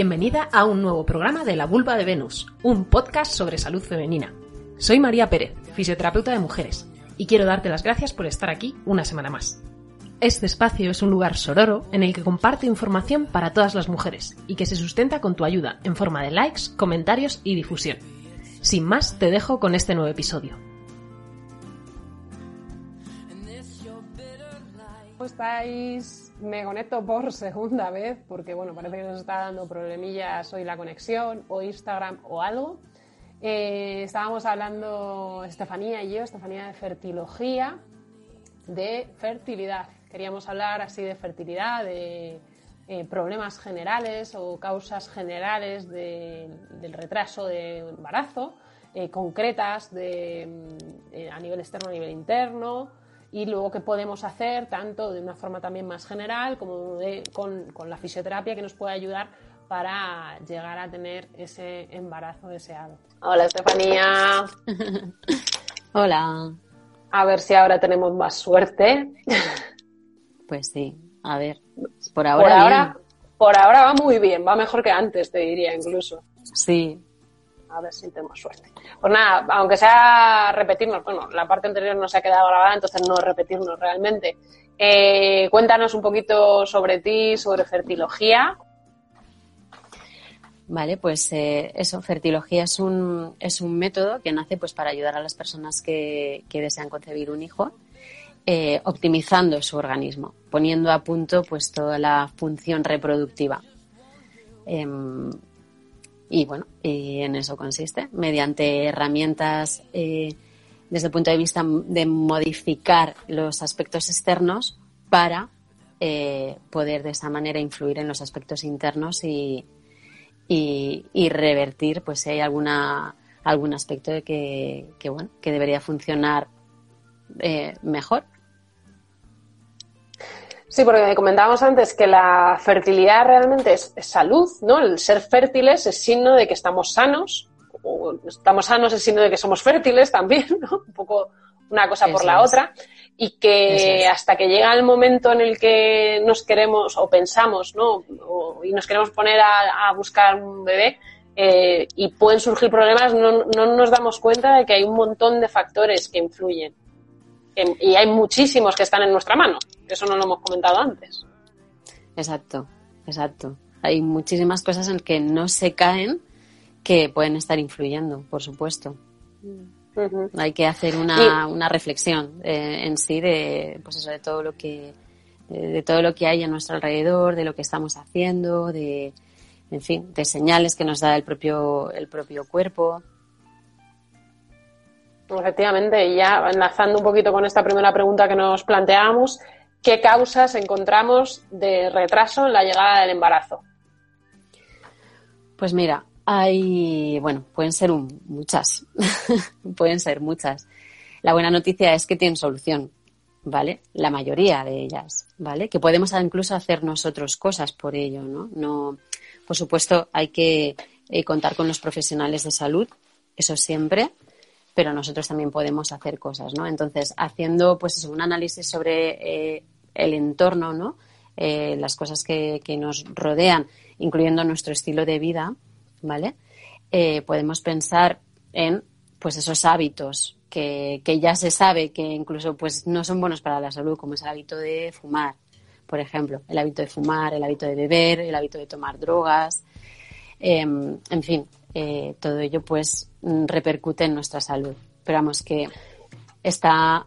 Bienvenida a un nuevo programa de La Vulva de Venus, un podcast sobre salud femenina. Soy María Pérez, fisioterapeuta de mujeres, y quiero darte las gracias por estar aquí una semana más. Este espacio es un lugar sororo en el que comparto información para todas las mujeres y que se sustenta con tu ayuda en forma de likes, comentarios y difusión. Sin más, te dejo con este nuevo episodio. ¿Cómo estáis? Me conecto por segunda vez porque, bueno, parece que nos está dando problemillas hoy la conexión o Instagram o algo. Eh, estábamos hablando, Estefanía y yo, Estefanía de fertilogía, de fertilidad. Queríamos hablar así de fertilidad, de eh, problemas generales o causas generales de- del retraso de embarazo, eh, concretas de, mm, a nivel externo, a nivel interno, y luego qué podemos hacer tanto de una forma también más general como de- con, con la fisioterapia que nos puede ayudar para llegar a tener ese embarazo deseado. Hola Estefanía, Hola. a ver si ahora tenemos más suerte. Pues sí, a ver. Por Por ahora, por ahora va muy bien, va mejor que antes, te diría incluso. Sí, A ver si tenemos suerte. Pues nada, aunque sea repetirnos, bueno, la parte anterior no se ha quedado grabada, entonces no repetirnos realmente. Eh, cuéntanos un poquito sobre ti, sobre fertilogía. vale, pues eh, eso, fertilogía es un, es un método que nace pues para ayudar a las personas que, desean concebir un hijo, eh, optimizando su organismo, poniendo a punto pues toda la función reproductiva. Em, y bueno, y en eso consiste, mediante herramientas eh, desde el punto de vista de modificar los aspectos externos para eh, poder de esa manera influir en los aspectos internos y, y, revertir pues si hay alguna algún aspecto que, que bueno que debería funcionar eh, mejor Sí, porque comentábamos antes que la fertilidad realmente es, es salud, ¿no? El ser fértiles es signo de que estamos sanos, o estamos sanos es signo de que somos fértiles también, ¿no? Un poco una cosa por la es. otra. Y que es. hasta que llega el momento en el que nos queremos o pensamos, ¿no? O- y nos queremos poner a, a buscar un bebé, eh, y pueden surgir problemas, no, no nos damos cuenta de que hay un montón de factores que influyen. Y hay muchísimos que están en nuestra mano. Eso no lo hemos comentado antes. exacto exacto hay muchísimas cosas en que no se caen que pueden estar influyendo por supuesto hay que hacer una, una reflexión eh, en sí de pues eso de todo lo que de, de todo lo que hay a nuestro alrededor de lo que estamos haciendo de en fin de señales que nos da el propio el propio cuerpo Efectivamente, y ya enlazando un poquito con esta primera pregunta que nos planteábamos, ¿qué causas encontramos de retraso en la llegada del embarazo? Pues mira, hay, bueno, pueden ser muchas, pueden ser muchas. La buena noticia es que tienen solución, ¿vale? La mayoría de ellas, ¿vale? Que podemos incluso hacer nosotros cosas por ello, ¿no? No, por supuesto, hay que eh, contar con los profesionales de salud, eso siempre, pero nosotros también podemos hacer cosas, ¿no? Entonces, haciendo, pues un análisis sobre eh, el entorno, ¿no? Eh, las cosas que, que nos rodean, incluyendo nuestro estilo de vida, ¿vale? Eh, podemos pensar en, pues, esos hábitos que, que ya se sabe que incluso, pues, no son buenos para la salud, como es el hábito de fumar, por ejemplo, el hábito de fumar, el hábito de beber, el hábito de tomar drogas, eh, en fin, eh, todo ello pues repercute en nuestra salud. Pero vamos que está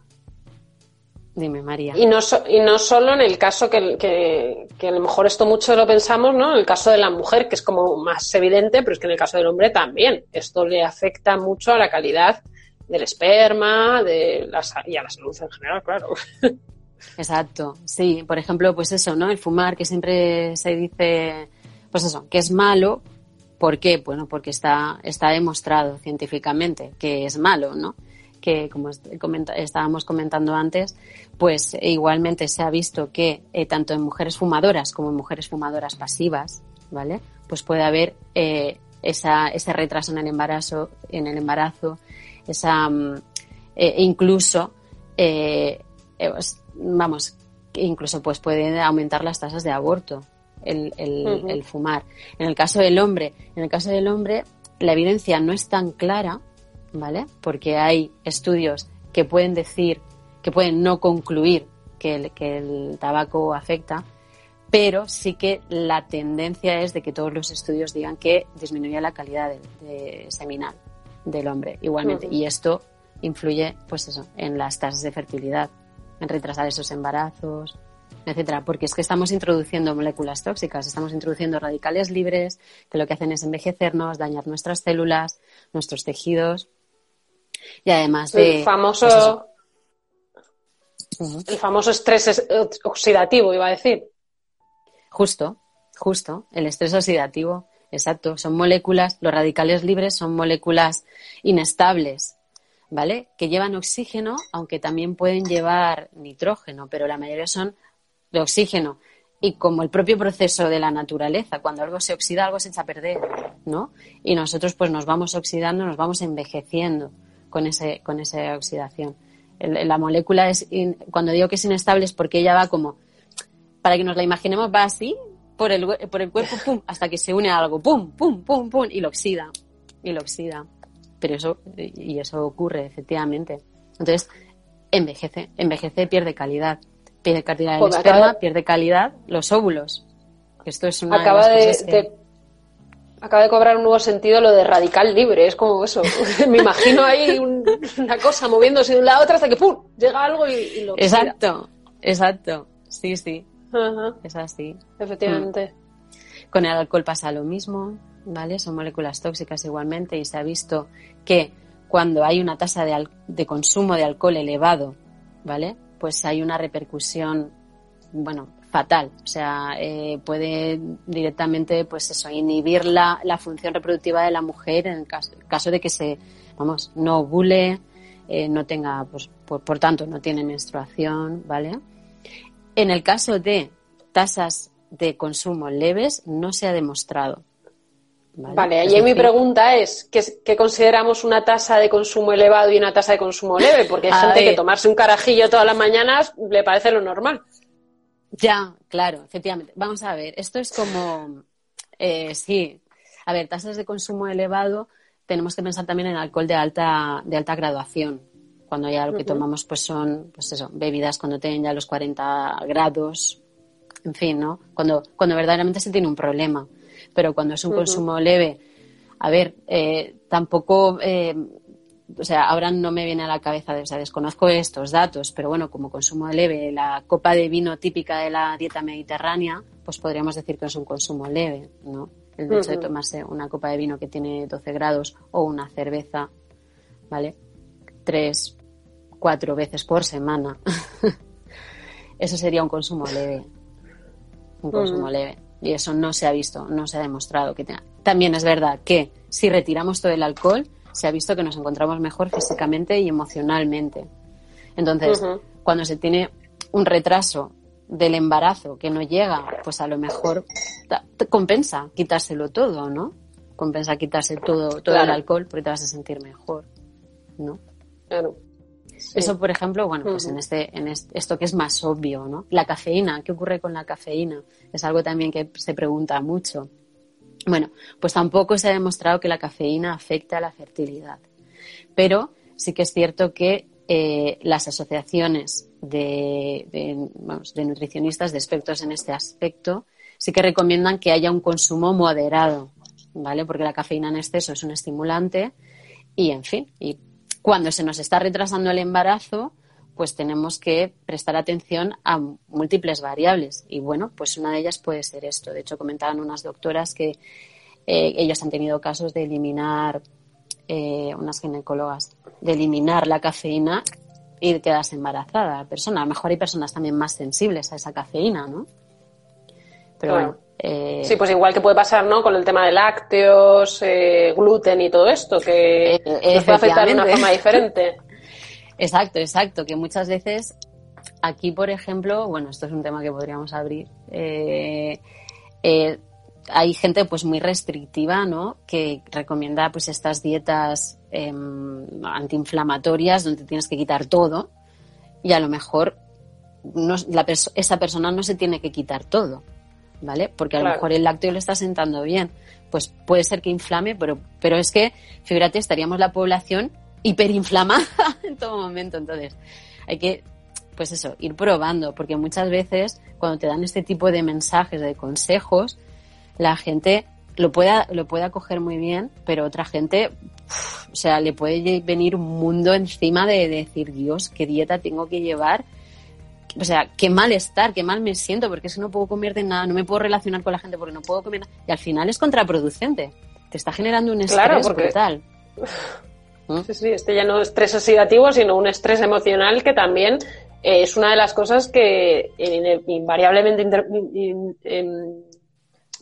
Dime, María. Y no, so- y no solo en el caso que, que, que a lo mejor esto mucho lo pensamos, ¿no? En el caso de la mujer, que es como más evidente, pero es que en el caso del hombre también. Esto le afecta mucho a la calidad del esperma de la, y a la salud en general, claro. Exacto, sí, por ejemplo, pues eso, ¿no? El fumar, que siempre se dice, pues eso, que es malo. ¿Por qué? Bueno, porque está, está demostrado científicamente que es malo, ¿no? Que como estábamos comentando antes, pues e igualmente se ha visto que eh, tanto en mujeres fumadoras como en mujeres fumadoras pasivas, ¿vale? Pues puede haber eh, esa, ese retraso en el embarazo, en el embarazo, esa mm, eh, incluso eh, eh, vamos, incluso pues puede aumentar las tasas de aborto el, el- Ujú. el fumar. En el caso del hombre, en el caso del hombre, la evidencia no es tan clara, ¿vale? Porque hay estudios que pueden decir, que pueden no concluir que el, que el tabaco afecta, pero sí que la tendencia es de que todos los estudios digan que disminuye la calidad de, de seminal del hombre igualmente. Y esto influye, pues eso, en las tasas de fertilidad, en retrasar esos embarazos, etcétera, porque es que estamos introduciendo moléculas tóxicas, estamos introduciendo radicales libres que lo que hacen es envejecernos, dañar nuestras células, nuestros tejidos y además de el famoso, pues el famoso estrés es- oxidativo, iba a decir. Justo, justo, el estrés oxidativo, exacto, son moléculas, los radicales libres son moléculas inestables, ¿vale? Que llevan oxígeno, aunque también pueden llevar nitrógeno, pero la mayoría son de oxígeno. Y como el propio proceso de la naturaleza, cuando algo se oxida, algo se echa a perder, ¿no? Y nosotros pues nos vamos oxidando, nos vamos envejeciendo con, ese, con esa oxidación. La molécula es, in- cuando digo que es inestable es porque ella va como, para que nos la imaginemos, va así por el, por el cuerpo, pum, hasta que se une a algo, pum, pum, pum, pum, y lo oxida, y lo oxida. Pero eso, y eso ocurre, efectivamente. Entonces, envejece, envejece, pierde calidad. Pierde calidad el Joder, esperma, de- pierde calidad los óvulos. Esto es una Acaba de de, que- de- acaba de cobrar un nuevo sentido lo de radical libre. Es como eso. Me imagino ahí un- una cosa moviéndose de un lado a otro hasta que ¡pum! llega algo y, y lo. Exacto, exacto. Sí, sí, Ajá, es así. efectivamente. Con el alcohol pasa lo mismo, ¿vale? Son moléculas tóxicas igualmente y se ha visto que cuando hay una tasa de, de consumo de alcohol elevado, ¿vale? Pues hay una repercusión, bueno, fatal. O sea, eh, puede directamente, pues eso, inhibir la, función reproductiva de la mujer en el caso, caso de que se, vamos, no ovule, eh, no tenga, pues, por, por tanto, no tiene menstruación, ¿vale? En el caso de tasas de consumo leves, no se ha demostrado. Vale, Vale, ahí mi pregunta es, ¿qué, qué consideramos una tasa de consumo elevado y una tasa de consumo leve? Porque hay gente ver. que tomarse un carajillo todas las mañanas le parece lo normal. Ya, claro, efectivamente. Vamos a ver, esto es como, eh, sí, a ver, tasas de consumo elevado, tenemos que pensar también en alcohol de alta, de alta graduación. Cuando ya lo que tomamos pues son, pues eso, bebidas cuando tienen ya los 40 grados, en fin, ¿no? Cuando, cuando verdaderamente se tiene un problema. Pero cuando es un consumo leve, a ver, eh, tampoco, eh, o sea, ahora no me viene a la cabeza, o sea, desconozco estos datos, pero bueno, como consumo leve, la copa de vino típica de la dieta mediterránea, pues podríamos decir que es un consumo leve, ¿no? El hecho de tomarse una copa de vino que tiene 12 grados o una cerveza, ¿vale? Tres, cuatro veces por semana. Eso sería un consumo leve. Un consumo leve. Y eso no se ha visto, no se ha demostrado que tenga. También es verdad que si retiramos todo el alcohol, se ha visto que nos encontramos mejor físicamente y emocionalmente. Entonces, cuando se tiene un retraso del embarazo que no llega, pues a lo mejor te compensa quitárselo todo, ¿no? Compensa quitarse todo, todo el alcohol porque te vas a sentir mejor, ¿no? Claro. Sí. Eso, por ejemplo, bueno, pues en este, en este- esto que es más obvio, ¿no? La cafeína, ¿qué ocurre con la cafeína? Es algo también que se pregunta mucho. Bueno, pues tampoco se ha demostrado que la cafeína afecta a la fertilidad. Pero sí que es cierto que eh, las asociaciones de, de, vamos, de nutricionistas, de expertos en este aspecto, sí que recomiendan que haya un consumo moderado, ¿vale? Porque la cafeína en exceso es un estimulante y, en fin, y cuando se nos está retrasando el embarazo, pues tenemos que prestar atención a múltiples variables. Y bueno, pues una de ellas puede ser esto. De hecho, comentaban unas doctoras que eh, ellas han tenido casos de eliminar, eh, unas ginecólogas, de eliminar la cafeína y quedarse embarazada la persona. A lo mejor hay personas también más sensibles a esa cafeína, ¿no? Pero Claro. bueno. Eh, Sí, pues igual que puede pasar, ¿no? Con el tema de lácteos, eh, gluten y todo esto, que Eh, nos puede afectar de una forma diferente. Exacto, exacto, que muchas veces aquí, por ejemplo, bueno, esto es un tema que podríamos abrir. eh, hay gente pues muy restrictiva, ¿no? Que recomienda pues estas dietas em, antiinflamatorias donde tienes que quitar todo y a lo mejor no- la perso- esa persona no se tiene que quitar todo, ¿vale? Porque a lo mejor el lácteo le está sentando bien. Pues puede ser que inflame, pero, pero es que, fíjate, estaríamos la población hiperinflamada en todo momento. Entonces, hay que, pues eso, ir probando, porque muchas veces cuando te dan este tipo de mensajes, de consejos, la gente lo pueda, lo puede acoger muy bien, pero otra gente, uf, o sea, le puede venir un mundo encima de, de decir, Dios, qué dieta tengo que llevar. O sea, qué mal estar, qué mal me siento, porque es que no puedo comer de nada, no me puedo relacionar con la gente porque no puedo comer nada. Y al final es contraproducente. Te está generando un estrés Claro, porque- brutal. Sí, sí, este ya no es estrés oxidativo, sino un estrés emocional que también eh, es una de las cosas que eh, invariablemente, inter- in- in-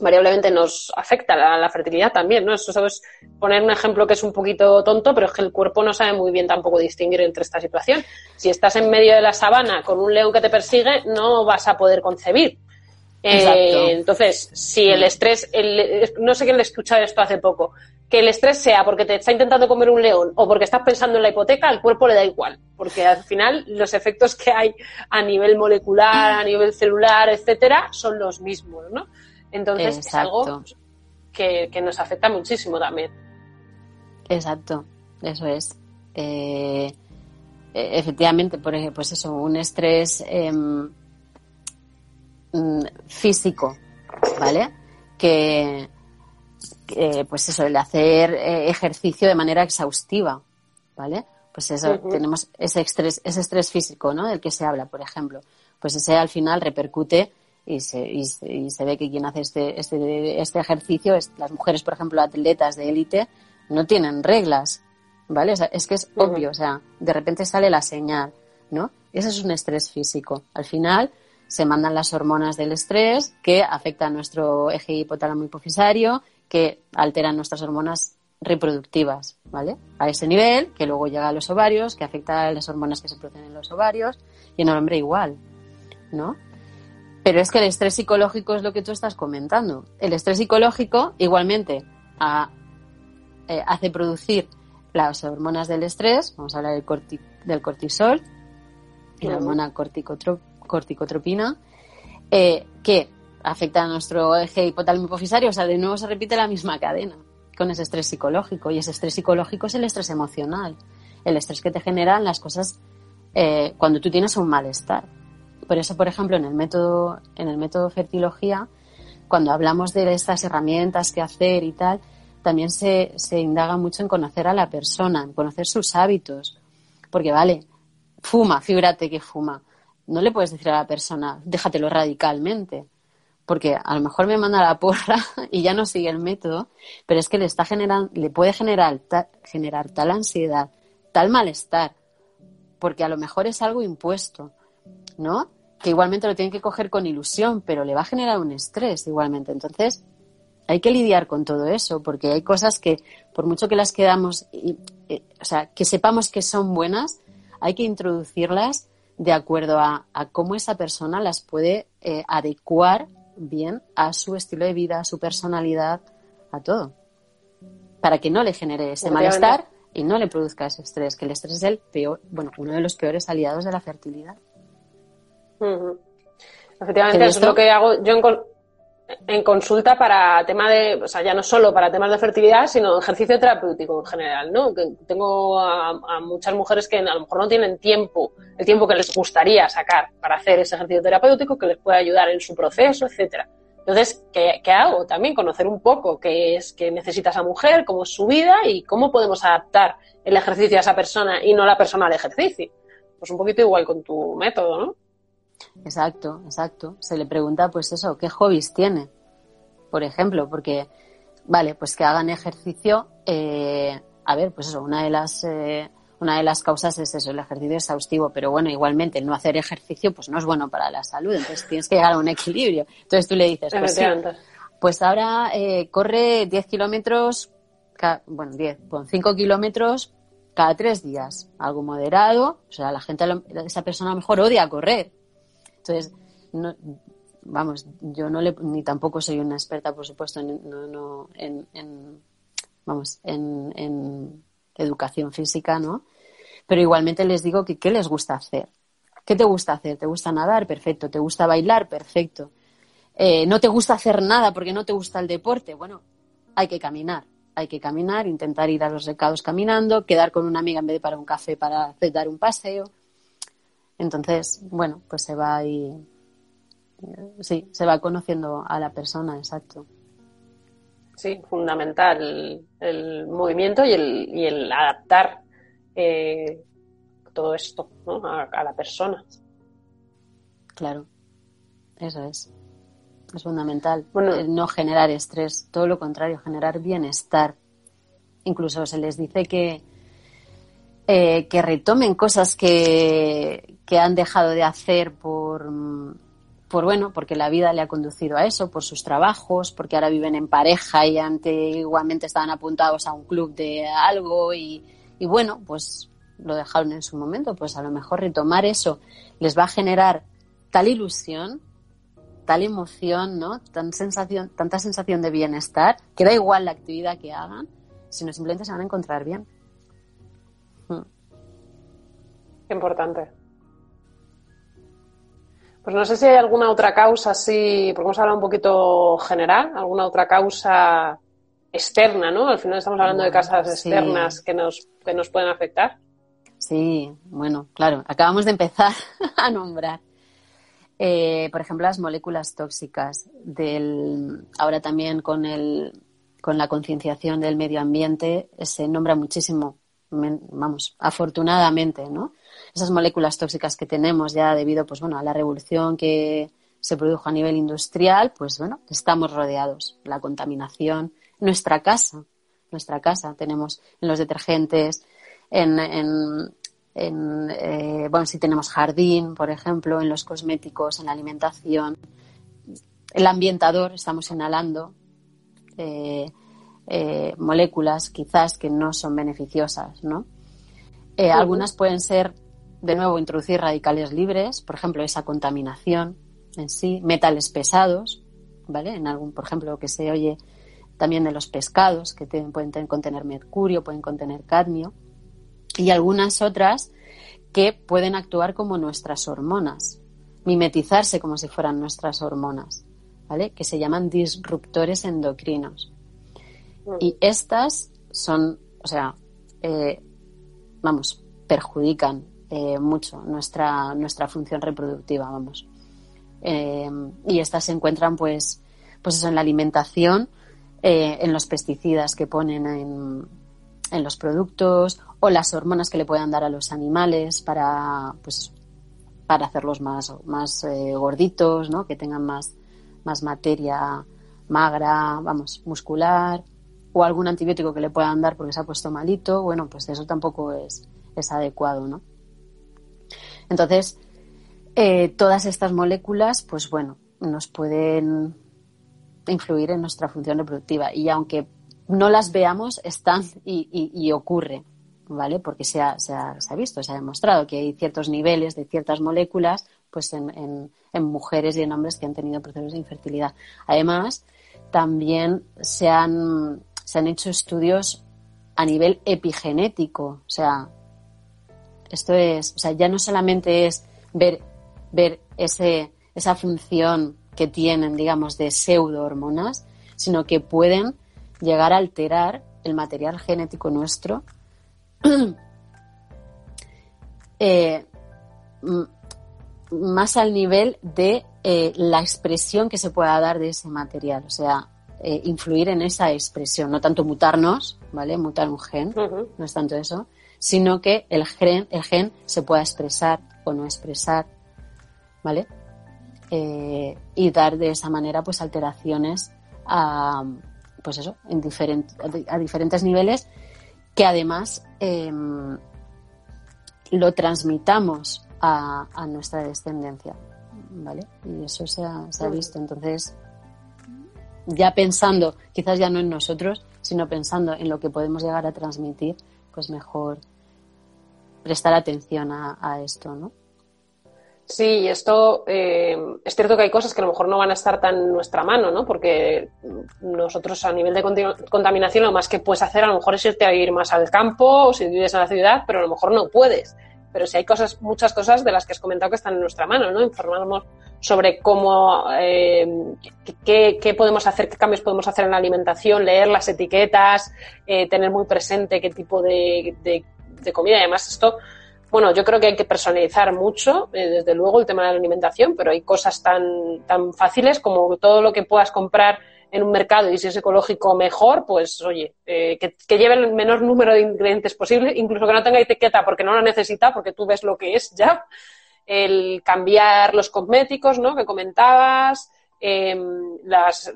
invariablemente nos afecta a la, fertilidad también, ¿no? Eso es poner un ejemplo que es un poquito tonto, pero es que el cuerpo no sabe muy bien tampoco distinguir entre esta situación. Si estás en medio de la sabana con un león que te persigue, no vas a poder concebir. Eh, entonces, si el estrés, el- no sé quién le escuchado esto hace poco, que el estrés sea porque te está intentando comer un león o porque estás pensando en la hipoteca, al cuerpo le da igual, porque al final los efectos que hay a nivel molecular, a nivel celular, etcétera, son los mismos, ¿no? Entonces es algo que, que nos afecta muchísimo también. Exacto, eso es. Eh, eh, efectivamente, por ejemplo, pues eso, un estrés em, mm, físico, ¿vale? Que, que, pues eso, el hacer eh, ejercicio de manera exhaustiva, ¿vale? Pues eso, tenemos ese estrés, ese estrés físico, ¿no? Del que se habla, por ejemplo. Pues ese al final repercute y se, y se, y se ve que quien hace este, este, este ejercicio, es, las mujeres, por ejemplo, atletas de élite, no tienen reglas, ¿vale? O sea, es que es obvio, o sea, de repente sale la señal, ¿no? Ese es un estrés físico. Al final se mandan las hormonas del estrés que afectan nuestro eje hipotálamo hipofisario, que alteran nuestras hormonas reproductivas, ¿vale? A ese nivel, que luego llega a los ovarios, que afecta a las hormonas que se producen en los ovarios, y en el hombre igual, ¿no? Pero es que el estrés psicológico es lo que tú estás comentando. El estrés psicológico igualmente a- eh, hace producir las hormonas del estrés, vamos a hablar del, corti- del cortisol, y la hormona corticotro- corticotropina, eh, que afecta a nuestro eje hipotálamo hipofisario, o sea, de nuevo se repite la misma cadena con ese estrés psicológico, y ese estrés psicológico es el estrés emocional, el estrés que te generan las cosas eh, cuando tú tienes un malestar. Por eso, por ejemplo, en el método, en el método fertilogía, cuando hablamos de estas herramientas que hacer y tal, también se, se indaga mucho en conocer a la persona, en conocer sus hábitos. Porque, vale, fuma, fíjate que fuma. No le puedes decir a la persona, déjatelo radicalmente. Porque a lo mejor me manda la porra y ya no sigue el método, pero es que le está generando, le puede generar, ta- generar tal ansiedad, tal malestar, porque a lo mejor es algo impuesto, ¿no? Que igualmente lo tiene que coger con ilusión, pero le va a generar un estrés igualmente. Entonces, hay que lidiar con todo eso, porque hay cosas que, por mucho que las quedamos, y- eh, o sea, que sepamos que son buenas, hay que introducirlas de acuerdo a, a cómo esa persona las puede eh, adecuar bien a su estilo de vida, a su personalidad, a todo. Para que no le genere ese malestar y no le produzca ese estrés, que el estrés es el peor, bueno, uno de los peores aliados de la fertilidad. Ujú. Efectivamente, ¿Te eso es lo que hago yo en, con- en consulta para tema de, o sea, ya no solo para temas de fertilidad, sino ejercicio terapéutico en general, ¿no? Que tengo a, a muchas mujeres que a lo mejor no tienen tiempo, el tiempo que les gustaría sacar para hacer ese ejercicio terapéutico que les pueda ayudar en su proceso, etcétera. Entonces, ¿qué, qué hago? También conocer un poco qué es que necesita esa mujer, cómo es su vida y cómo podemos adaptar el ejercicio a esa persona y no la persona al ejercicio. pues un poquito igual con tu método, ¿no? Exacto, exacto. Se le pregunta, pues eso, ¿qué hobbies tiene? Por ejemplo, porque, vale, pues que hagan ejercicio, eh, a ver, pues eso, una de las, eh, una de las causas es eso, el ejercicio exhaustivo, pero bueno, igualmente el no hacer ejercicio, pues no es bueno para la salud, entonces tienes que llegar a un equilibrio. Entonces tú le dices, pues sí, pues ahora eh, corre 10 kilómetros, bueno, 10, con 5 kilómetros cada tres días, algo moderado, o sea, la gente, esa persona a lo mejor odia correr, entonces, no, vamos, yo no le, ni tampoco soy una experta, por supuesto, en, no, en, vamos, en, en, educación física, ¿no? Pero igualmente les digo que qué les gusta hacer. ¿Qué te gusta hacer? ¿Te gusta nadar? Perfecto. ¿Te gusta bailar? Perfecto. Eh, ¿No te gusta hacer nada porque no te gusta el deporte? Bueno, hay que caminar. Hay que caminar, intentar ir a los recados caminando, quedar con una amiga en vez de para un café para dar un paseo. Entonces, bueno, pues se va ahí, sí, se va conociendo a la persona, exacto. Sí, fundamental el, movimiento y el, y el adaptar eh, todo esto a, la persona. Claro, eso es. Es fundamental. Bueno, no generar estrés, todo lo contrario, generar bienestar. Incluso se les dice que, eh, que retomen cosas que, que han dejado de hacer por, por, bueno, porque la vida le ha conducido a eso, por sus trabajos, porque ahora viven en pareja y antiguamente estaban apuntados a un club de algo y, y bueno, pues lo dejaron en su momento, pues a lo mejor retomar eso les va a generar tal ilusión, tal emoción, ¿no? Tan sensación, tanta sensación de bienestar, que da igual la actividad que hagan, sino simplemente se van a encontrar bien. Qué importante. Pues no sé si hay alguna otra causa así, porque hemos hablado un poquito general, alguna otra causa externa, ¿no? Al final estamos hablando de causas externas que, nos, que nos pueden afectar. Sí, bueno, claro, acabamos de empezar a nombrar. Eh, por ejemplo, las moléculas tóxicas. Del, ahora también con, el, con la concienciación del medio ambiente se nombra muchísimo, vamos, afortunadamente, ¿no? Esas moléculas tóxicas que tenemos ya debido pues bueno a la revolución que se produjo a nivel industrial, pues bueno, estamos rodeados. La contaminación, nuestra casa, nuestra casa, tenemos en los detergentes, en, en, eh, bueno, si tenemos jardín, por ejemplo, en los cosméticos, en la alimentación, el ambientador, estamos inhalando eh, eh, moléculas quizás que no son beneficiosas, ¿no? Algunas pueden ser de nuevo, introducir radicales libres, por ejemplo, esa contaminación en sí, metales pesados, ¿vale? En algún, por ejemplo, que se oye también de los pescados, que pueden contener mercurio, pueden contener cadmio, y algunas otras que pueden actuar como nuestras hormonas, mimetizarse como si fueran nuestras hormonas, ¿vale? Que se llaman disruptores endocrinos. Y estas son, o sea, eh, vamos, perjudican eh, mucho nuestra, nuestra función reproductiva, vamos. Eh, y estas se encuentran, pues, pues eso, en la alimentación, eh, en los pesticidas que ponen en, en, los productos o las hormonas que le puedan dar a los animales para, pues, para hacerlos más, más gorditos, ¿no? Que tengan más, más materia magra, vamos, muscular, o algún antibiótico que le puedan dar porque se ha puesto malito, bueno, pues eso tampoco es, es adecuado, ¿no? Entonces, eh, todas estas moléculas, pues bueno, nos pueden influir en nuestra función reproductiva. Y aunque no las veamos, están y, ocurre, ¿vale? Porque se ha, visto, se ha demostrado que hay ciertos niveles de ciertas moléculas pues en, mujeres y en hombres que han tenido procesos de infertilidad. Además, también se han, se han hecho estudios a nivel epigenético, o sea, esto es, o sea, ya no solamente es ver, ver ese, esa función que tienen, digamos, de pseudo-hormonas, sino que pueden llegar a alterar el material genético nuestro eh, más al nivel de eh, la expresión que se pueda dar de ese material, o sea, eh, influir en esa expresión, no tanto mutarnos, ¿vale? Mutar un gen, no es tanto eso, sino que el gen, el gen se pueda expresar o no expresar, ¿vale? Eh, y dar de esa manera pues alteraciones a, pues eso, en a diferentes niveles que además em, lo transmitamos a, nuestra descendencia, ¿vale? Y eso se ha, se ha visto. Entonces, ya pensando, quizás ya no en nosotros, sino pensando en lo que podemos llegar a transmitir, pues mejor prestar atención a, esto, ¿no? Sí, esto eh, es cierto que hay cosas que a lo mejor no van a estar tan en nuestra mano, ¿no? Porque nosotros a nivel de contaminación lo más que puedes hacer a lo mejor es irte a ir más al campo o si vives en la ciudad, pero a lo mejor no puedes. Pero sí hay cosas, muchas cosas de las que has comentado que están en nuestra mano, ¿no? Informarnos sobre cómo, eh, qué, podemos hacer, qué cambios podemos hacer en la alimentación, leer las etiquetas, eh, tener muy presente qué tipo de comida. Y además esto bueno, yo creo que hay que personalizar mucho, eh, desde luego, el tema de la alimentación, pero hay cosas tan, tan fáciles como todo lo que puedas comprar en un mercado y si es ecológico mejor, pues oye, eh, que, lleve el menor número de ingredientes posible, incluso que no tenga etiqueta porque no lo necesita, porque tú ves lo que es ya. El cambiar los cosméticos, ¿no? Que comentabas, em,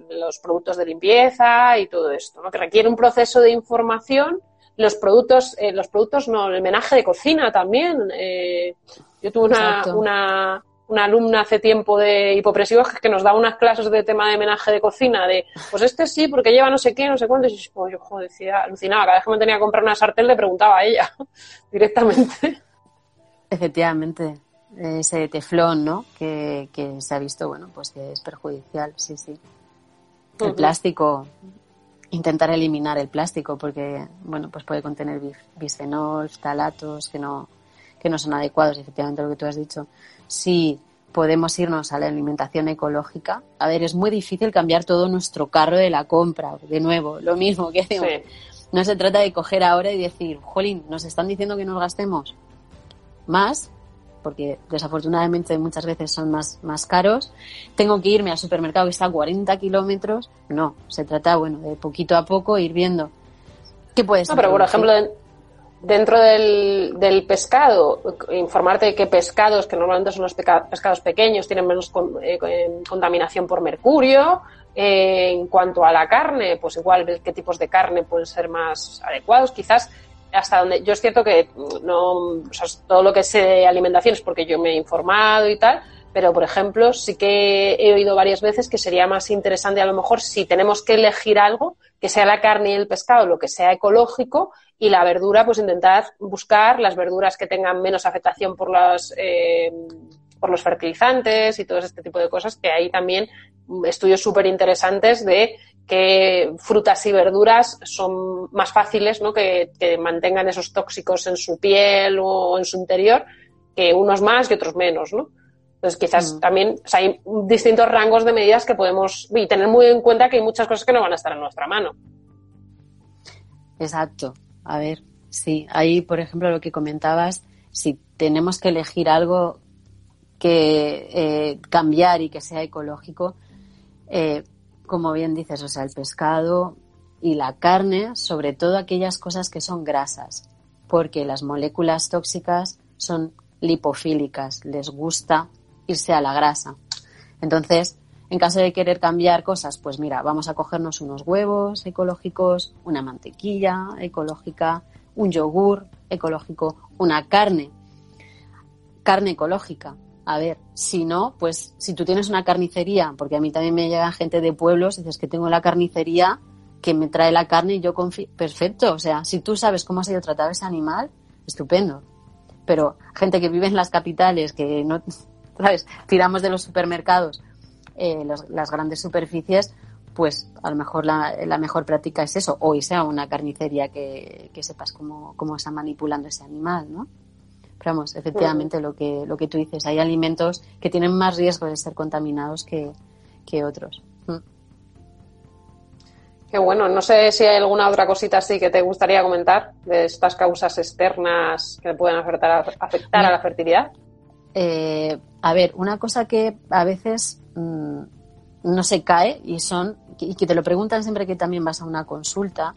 los productos de limpieza y todo esto, ¿no? Que requiere un proceso de información los productos, eh, los productos no, el menaje de cocina también. Eh, yo tuve una, una, una, alumna hace tiempo de hipopresivos que nos daba unas clases de tema de menaje de cocina, de pues este sí, porque lleva no sé qué, no sé cuánto, y yo joder, decía, alucinaba, cada vez que me tenía que comprar una sartén le preguntaba a ella directamente. Efectivamente, ese teflón, ¿no? Que, que se ha visto, bueno, pues que es perjudicial, sí, sí. El plástico, intentar eliminar el plástico porque bueno pues puede contener bisfenol, talatos que no que no son adecuados efectivamente lo que tú has dicho. Si podemos irnos a la alimentación ecológica. A ver es muy difícil cambiar todo nuestro carro de la compra de nuevo lo mismo que decimos no se trata de coger ahora y decir jolín nos están diciendo que nos gastemos más porque desafortunadamente muchas veces son más, más caros. Tengo que irme al supermercado que está a 40 kilómetros. No, se trata, bueno, de poquito a poco ir viendo qué puede ser. No, pero por ejemplo, dentro del, del, pescado, informarte de qué pescados, que normalmente son los pescados pequeños, tienen menos eh, contaminación por mercurio. Eh, en cuanto a la carne, pues igual ver qué tipos de carne pueden ser más adecuados. Quizás hasta donde yo es cierto que no o sea, todo lo que sé de alimentación es porque yo me he informado y tal pero por ejemplo sí que he oído varias veces que sería más interesante a lo mejor si tenemos que elegir algo que sea la carne y el pescado lo que sea ecológico y la verdura pues intentar buscar las verduras que tengan menos afectación por las eh, por los fertilizantes y todo este tipo de cosas que hay también estudios súper interesantes de que frutas y verduras son más fáciles ¿no? que, mantengan esos tóxicos en su piel o en su interior, que unos más y otros menos. ¿no? Entonces, quizás mm. también hay distintos rangos de medidas que podemos y tener muy en cuenta que hay muchas cosas que no van a estar en nuestra mano. Exacto. A ver, sí, ahí, por ejemplo, lo que comentabas, si tenemos que elegir algo que eh, cambiar y que sea ecológico, eh, como bien dices, o sea, el pescado y la carne, sobre todo aquellas cosas que son grasas, porque las moléculas tóxicas son lipofílicas, les gusta irse a la grasa. Entonces, en caso de querer cambiar cosas, pues mira, vamos a cogernos unos huevos ecológicos, una mantequilla ecológica, un yogur ecológico, una carne, carne ecológica, a ver, si no, pues si tú tienes una carnicería, porque a mí también me llega gente de pueblos, dices que tengo la carnicería que me trae la carne y yo confío, perfecto, o sea, si tú sabes cómo ha sido tratado ese animal, estupendo. Pero gente que vive en las capitales, que no, ¿sabes? Tiramos de los supermercados, eh, las grandes superficies, pues a lo mejor la, mejor práctica es eso, o sea una carnicería que, que sepas cómo, cómo está manipulando ese animal, ¿no? Vamos, efectivamente lo que, lo que tú dices, hay alimentos que tienen más riesgo de ser contaminados que, otros. Mm. Qué bueno, no sé si hay alguna otra cosita así que te gustaría comentar de estas causas externas que pueden afectar, a, la fertilidad. Eh, a ver, una cosa que a veces mm, no se cae y son, y que te lo preguntan siempre que también vas a una consulta,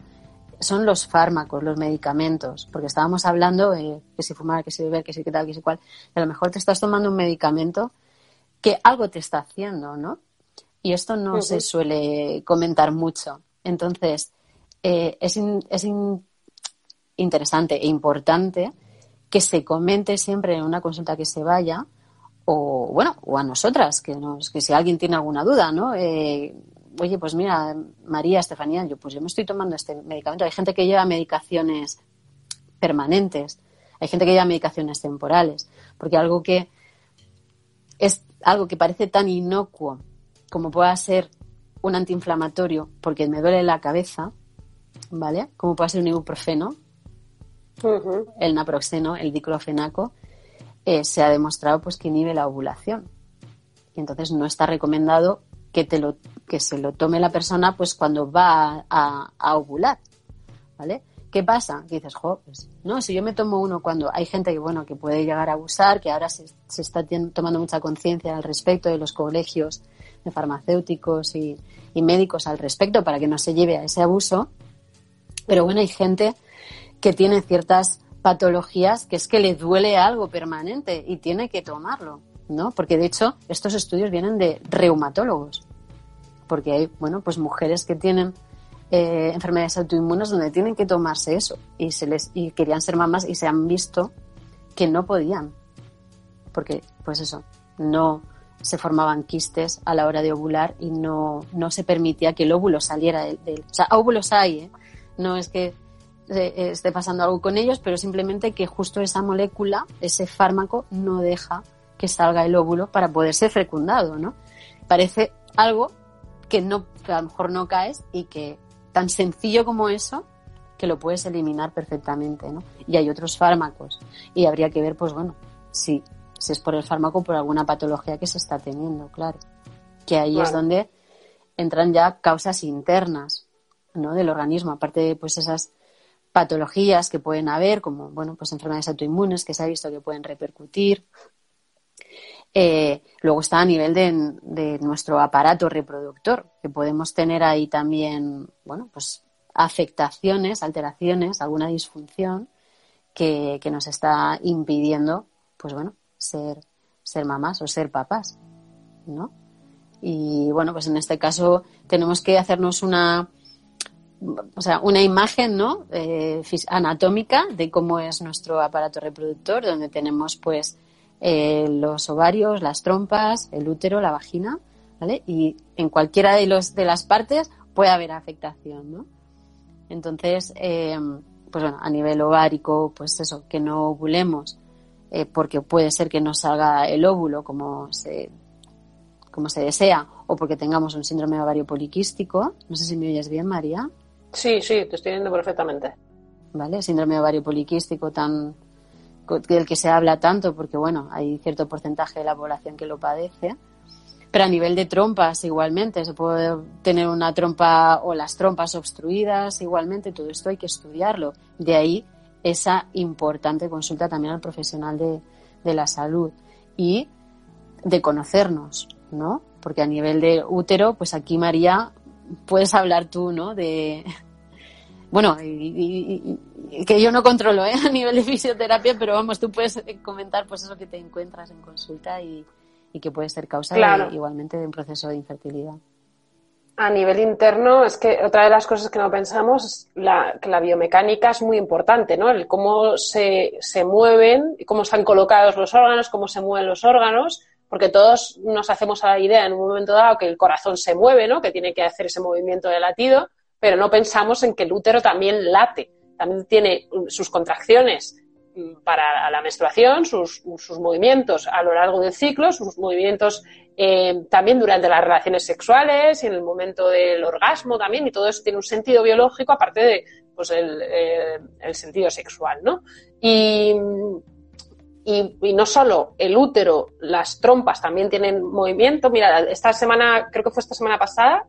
son los fármacos, los medicamentos, porque estábamos hablando de que si fumar, que si beber, que si qué tal, que si cual, y a lo mejor te estás tomando un medicamento que algo te está haciendo, ¿no? Y esto no se suele comentar mucho. Entonces, eh, es, es interesante e importante que se comente siempre en una consulta que se vaya, o bueno, o a nosotras, que, nos, que si alguien tiene alguna duda, ¿no? Eh, oye, pues mira, María, Estefanía, yo pues yo me estoy tomando este medicamento. Hay gente que lleva medicaciones permanentes, hay gente que lleva medicaciones temporales, porque algo que es algo que parece tan inocuo como pueda ser un antiinflamatorio porque me duele la cabeza, ¿vale? Como puede ser un ibuprofeno, el naproxeno, el diclofenaco, eh, se ha demostrado pues que inhibe la ovulación. Y entonces no está recomendado que te lo que se lo tome la persona pues cuando va a, ovular, ¿vale? ¿Qué pasa? dices, jo, pues, no, si yo me tomo uno cuando hay gente que, bueno, que puede llegar a abusar, que ahora se, está tomando mucha conciencia al respecto de los colegios de farmacéuticos y, y, médicos al respecto para que no se lleve a ese abuso. Pero bueno, hay gente que tiene ciertas patologías que es que le duele algo permanente y tiene que tomarlo, ¿no? Porque de hecho estos estudios vienen de reumatólogos porque hay, bueno, pues mujeres que tienen eh, enfermedades autoinmunes donde tienen que tomarse eso. Y se les y querían ser mamás y se han visto que no podían. Porque pues eso no se formaban quistes a la hora de ovular y no, no se permitía que el óvulo saliera o sea óvulos hay ¿eh? no es que eh, esté pasando algo con ellos pero simplemente que justo esa molécula ese fármaco no deja que salga el óvulo para poder ser fecundado no parece algo que no, a lo mejor no caes y que tan sencillo como eso, que lo puedes eliminar perfectamente, ¿no? Y hay otros fármacos. Y habría que ver, pues bueno, si, si es por el fármaco, por alguna patología que se está teniendo, claro. Que ahí es donde entran ya causas internas, ¿no? Del organismo, aparte de pues esas patologías que pueden haber, como, bueno, pues enfermedades autoinmunes que se ha visto que pueden repercutir, eh, luego está a nivel de, nuestro aparato reproductor, que podemos tener ahí también, bueno, pues afectaciones, alteraciones, alguna disfunción que, nos está impidiendo, pues bueno, ser, ser mamás o ser papás, ¿no? Y bueno, pues en este caso tenemos que hacernos una, o sea, una imagen, ¿no? Eh, anatómica de cómo es nuestro aparato reproductor, donde tenemos pues eh, los ovarios, las trompas, el útero, la vagina, ¿vale? Y en cualquiera de, los, de las partes puede haber afectación, ¿no? Entonces, eh, pues bueno, a nivel ovárico, pues eso, que no ovulemos, eh, porque puede ser que no salga el óvulo como se, como se desea, o porque tengamos un síndrome ovario poliquístico. No sé si me oyes bien, María. Sí, sí, te estoy viendo perfectamente. ¿Vale? Síndrome ovario poliquístico tan del que se habla tanto, porque bueno, hay cierto porcentaje de la población que lo padece. Pero a nivel de trompas, igualmente, se puede tener una trompa o las trompas obstruidas, igualmente, todo esto hay que estudiarlo. De ahí esa importante consulta también al profesional de, de la salud y de conocernos, ¿no? Porque a nivel de útero, pues aquí María, puedes hablar tú, ¿no? De, bueno, y, que yo no controlo ¿eh? a nivel de fisioterapia, pero vamos, tú puedes comentar pues eso que te encuentras en consulta y, que puede ser causa igualmente de un proceso de infertilidad. A nivel interno, es que otra de las cosas que no pensamos es la, que la biomecánica es muy importante, ¿no? El cómo se, se mueven, cómo están colocados los órganos, cómo se mueven los órganos, porque todos nos hacemos a la idea en un momento dado que el corazón se mueve, ¿no? Que tiene que hacer ese movimiento de latido, pero no pensamos en que el útero también late, también tiene sus contracciones mm, para la menstruación, sus, movimientos a lo largo del ciclo, sus movimientos eh, también durante las relaciones sexuales y en el momento del orgasmo también, y todo eso tiene un sentido biológico aparte de pues el, eh, sentido sexual, ¿no? Y, y, no solo el útero, las trompas también tienen movimiento. Mira, esta semana, creo que fue esta semana pasada,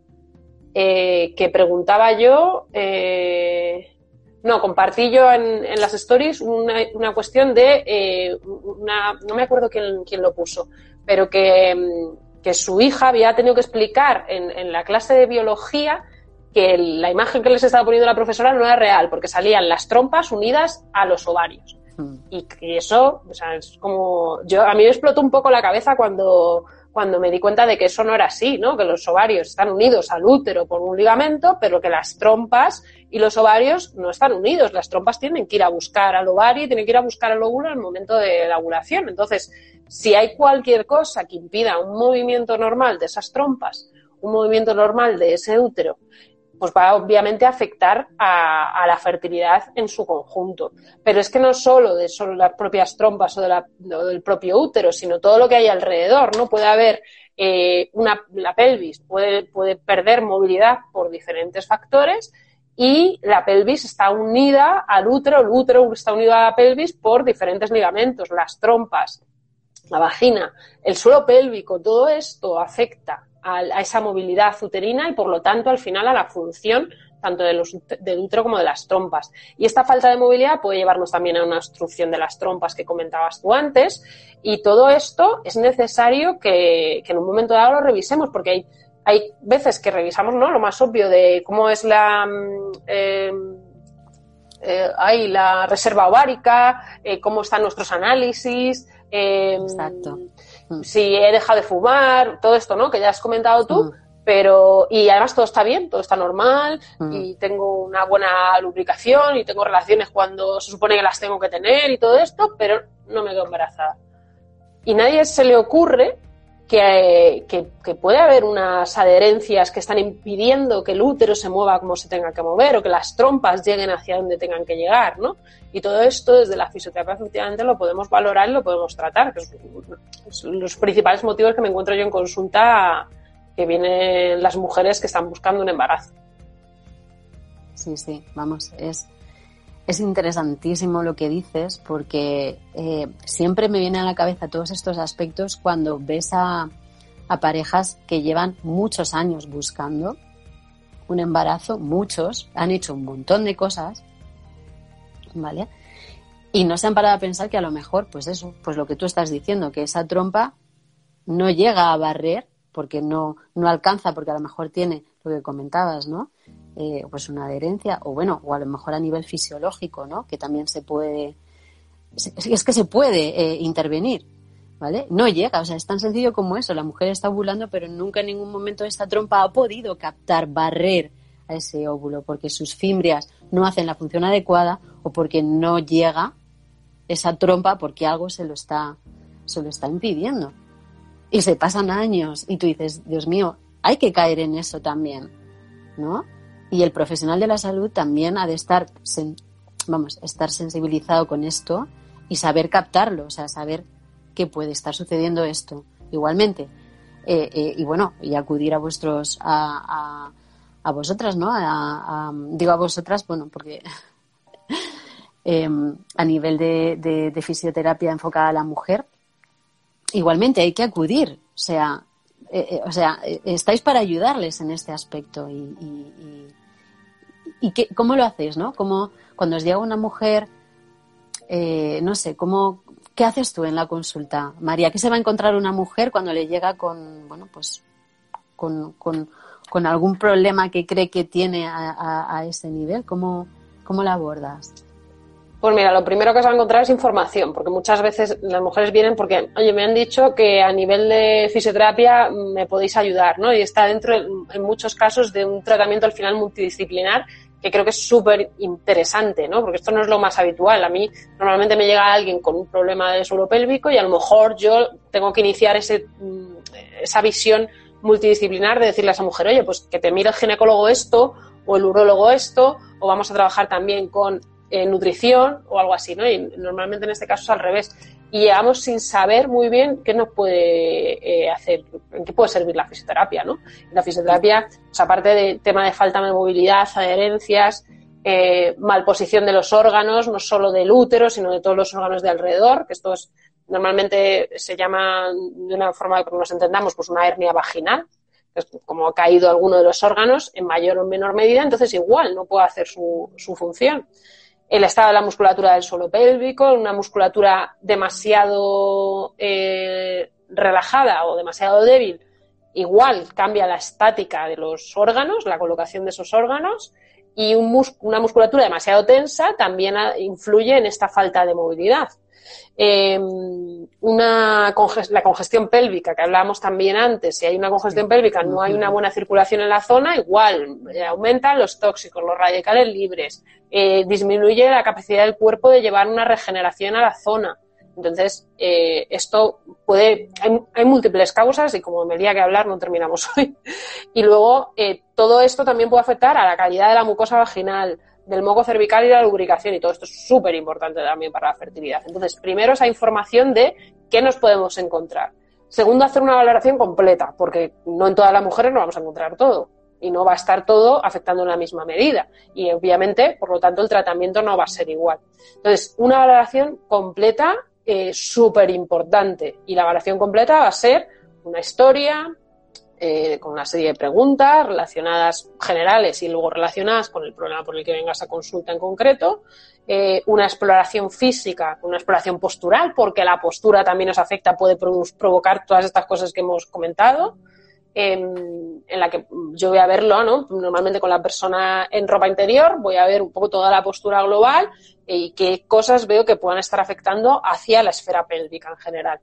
eh, que preguntaba yo, eh, no, compartí yo en, las stories una, cuestión de, eh, una, no me acuerdo quién, quién lo puso, pero que, mm, que, su hija había tenido que explicar en, en, la clase de biología que la imagen que les estaba poniendo la profesora no era real, porque salían las trompas unidas a los ovarios. Mm. Y que eso, o sea, es como. Yo, a mí me explotó un poco la cabeza cuando, cuando me di cuenta de que eso no era así, ¿no? Que los ovarios están unidos al útero por un ligamento, pero que las trompas y los ovarios no están unidos. Las trompas tienen que ir a buscar al ovario y tienen que ir a buscar al óvulo en el momento de la ovulación. Entonces, si hay cualquier cosa que impida un movimiento normal de esas trompas, un movimiento normal de ese útero, pues va obviamente a afectar a, la fertilidad en su conjunto. Pero es que no solo de solo las propias trompas o del propio útero, sino todo lo que hay alrededor, ¿no? Puede haber eh, una, la pelvis, puede, puede perder movilidad por diferentes factores y la pelvis está unida al útero, el útero está unido a la pelvis por diferentes ligamentos, las trompas, la vagina, el suelo pélvico, todo esto afecta a, esa movilidad uterina y por lo tanto al final a la función tanto de los, del útero como de las trompas. Y esta falta de movilidad puede llevarnos también a una obstrucción de las trompas que comentabas tú antes. Y todo esto es necesario que, que en un momento dado lo revisemos, porque hay, hay veces que revisamos ¿no? lo más obvio de cómo es la, mm, eh, eh, hay la reserva ovárica, eh, cómo están nuestros análisis, eh, Exacto. Mm. si he dejado de fumar, todo esto, ¿no? Que ya has comentado tú, Mm. pero y además todo está bien, todo está normal Mm. y tengo una buena lubricación y tengo relaciones cuando se supone que las tengo que tener y todo esto, pero no me quedo embarazada. Y nadie se le ocurre que, que, puede haber unas adherencias que están impidiendo que el útero se mueva como se tenga que mover o que las trompas lleguen hacia donde tengan que llegar, ¿no? Y todo esto desde la fisioterapia efectivamente lo podemos valorar y lo podemos tratar, los principales motivos que me encuentro yo en consulta que vienen las mujeres que están buscando un embarazo. Sí, sí, vamos, es, es interesantísimo lo que dices porque eh, siempre me vienen a la cabeza todos estos aspectos cuando ves a, a parejas que llevan muchos años buscando un embarazo, muchos, han hecho un montón de cosas, ¿vale? Y no se han parado a pensar que a lo mejor, pues eso, pues lo que tú estás diciendo, que esa trompa no llega a barrer porque no, no alcanza, porque a lo mejor tiene lo que comentabas, ¿no? Eh, pues una adherencia, o bueno, o a lo mejor a nivel fisiológico, ¿no? Que también se puede, es que se puede eh, intervenir, ¿vale? No llega, o sea, es tan sencillo como eso, la mujer está ovulando, pero nunca en ningún momento esta trompa ha podido captar, barrer a ese óvulo, porque sus fimbrias no hacen la función adecuada o porque no llega esa trompa porque algo se lo está, se lo está impidiendo. Y se pasan años y tú dices, Dios mío, hay que caer en eso también, ¿no? Y el profesional de la salud también ha de estar, vamos, estar sensibilizado con esto y saber captarlo, o sea, saber que puede estar sucediendo esto. Igualmente, eh, eh, y bueno, y acudir a vuestros, a, a, vosotras, ¿no? A- digo a vosotras, bueno, porque eh, a nivel de, fisioterapia enfocada a la mujer, igualmente hay que acudir, o sea, eh, o sea, estáis para ayudarles en este aspecto y, y, y- qué- cómo lo hacéis, ¿no? Como cuando os llega una mujer, eh, no sé, cómo, ¿qué haces tú en la consulta, María? ¿Qué se va a encontrar una mujer cuando le llega con, bueno, pues, con, con, con algún problema que cree que tiene a, a- a ese nivel? ¿Cómo, cómo la abordas? Pues mira, lo primero que se va a encontrar es información, porque muchas veces las mujeres vienen porque, oye, me han dicho que a nivel de fisioterapia me podéis ayudar, ¿no? Y está dentro, en muchos casos, de un tratamiento al final multidisciplinar que creo que es súper interesante, ¿no? Porque esto no es lo más habitual. A mí normalmente me llega alguien con un problema de suelo pélvico y a lo mejor yo tengo que iniciar ese, mm, esa visión multidisciplinar de decirle a esa mujer, oye, pues que te mire el ginecólogo esto o el urólogo esto, o vamos a trabajar también con eh, nutrición o algo así, ¿no? Y normalmente en este caso es al revés. Y llegamos sin saber muy bien qué nos puede eh, hacer, en qué puede servir la fisioterapia, ¿no? La fisioterapia, pues aparte del tema de falta de movilidad, adherencias, eh, malposición de los órganos, no solo del útero, sino de todos los órganos de alrededor, que esto es, normalmente se llama de una forma que nos entendamos, pues una hernia vaginal, que es como ha caído alguno de los órganos en mayor o menor medida, entonces igual no puede hacer su, su función el estado de la musculatura del suelo pélvico, una musculatura demasiado eh, relajada o demasiado débil, igual cambia la estática de los órganos, la colocación de esos órganos, y una musculatura demasiado tensa también ah, influye en esta falta de movilidad. Eh, una la congestión pélvica, que hablábamos también antes, si hay una congestión pélvica, no hay una buena circulación en la zona, igual eh, aumentan los tóxicos, los radicales libres, eh, disminuye la capacidad del cuerpo de llevar una regeneración a la zona. Entonces, eh, esto puede, hay, hay múltiples causas y como me día que hablar no terminamos hoy. Y luego, eh, todo esto también puede afectar a la calidad de la mucosa vaginal, del moco cervical y la lubricación y todo esto es súper importante también para la fertilidad. Entonces, primero esa información de qué nos podemos encontrar. Segundo, hacer una valoración completa, porque no en todas las mujeres nos vamos a encontrar todo y no va a estar todo afectando en la misma medida. Y obviamente, por lo tanto, el tratamiento no va a ser igual. Entonces, una valoración completa eh, súper importante. Y la valoración completa va a ser una historia, eh, con una serie de preguntas relacionadas generales y luego relacionadas con el problema por el que vengas a consulta en concreto, eh, una exploración física, una exploración postural, porque la postura también nos afecta, puede provocar todas estas cosas que hemos comentado, en, en la que yo voy a verlo, ¿no? Normalmente con la persona en ropa interior, voy a ver un poco toda la postura global y qué cosas veo que puedan estar afectando hacia la esfera pélvica en general.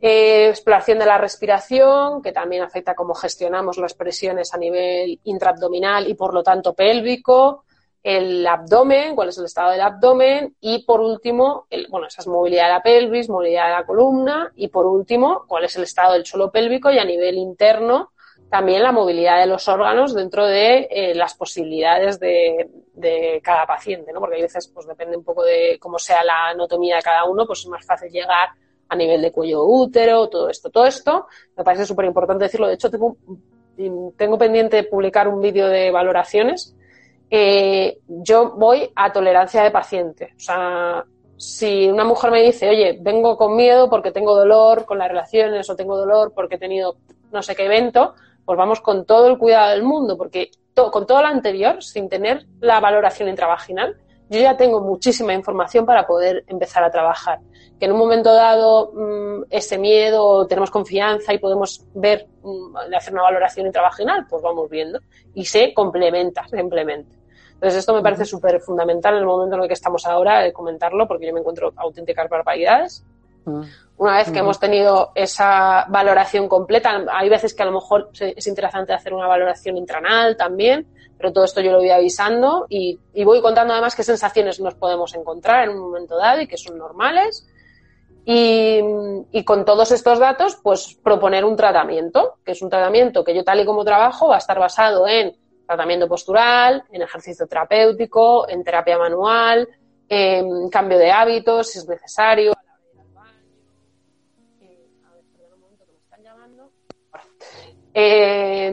Eh, exploración de la respiración, que también afecta cómo gestionamos las presiones a nivel intraabdominal y por lo tanto pélvico, el abdomen, cuál es el estado del abdomen y por último, el, bueno, esa es movilidad de la pelvis, movilidad de la columna y por último, cuál es el estado del suelo pélvico y a nivel interno también la movilidad de los órganos dentro de eh, las posibilidades de, de, cada paciente, ¿no? Porque hay veces, pues depende un poco de cómo sea la anatomía de cada uno, pues es más fácil llegar a nivel de cuello útero, todo esto, todo esto. Me parece súper importante decirlo. De hecho, tengo, tengo pendiente publicar un vídeo de valoraciones. Eh, yo voy a tolerancia de paciente. O sea, si una mujer me dice, oye, vengo con miedo porque tengo dolor con las relaciones o tengo dolor porque he tenido no sé qué evento, pues vamos con todo el cuidado del mundo, porque con todo lo anterior, sin tener la valoración intravaginal, yo ya tengo muchísima información para poder empezar a trabajar. Que en un momento dado mmm, ese miedo, tenemos confianza y podemos ver, mmm, hacer una valoración intravaginal, pues vamos viendo. Y se complementa simplemente. Entonces esto me parece súper fundamental en el momento en el que estamos ahora de comentarlo, porque yo me encuentro auténticas barbaridades. Una vez que uh -huh. hemos tenido esa valoración completa, hay veces que a lo mejor es interesante hacer una valoración intranal también, pero todo esto yo lo voy avisando y, y, voy contando además qué sensaciones nos podemos encontrar en un momento dado y que son normales. Y, y, con todos estos datos, pues proponer un tratamiento, que es un tratamiento que yo tal y como trabajo va a estar basado en tratamiento postural, en ejercicio terapéutico, en terapia manual, en cambio de hábitos si es necesario. Eh,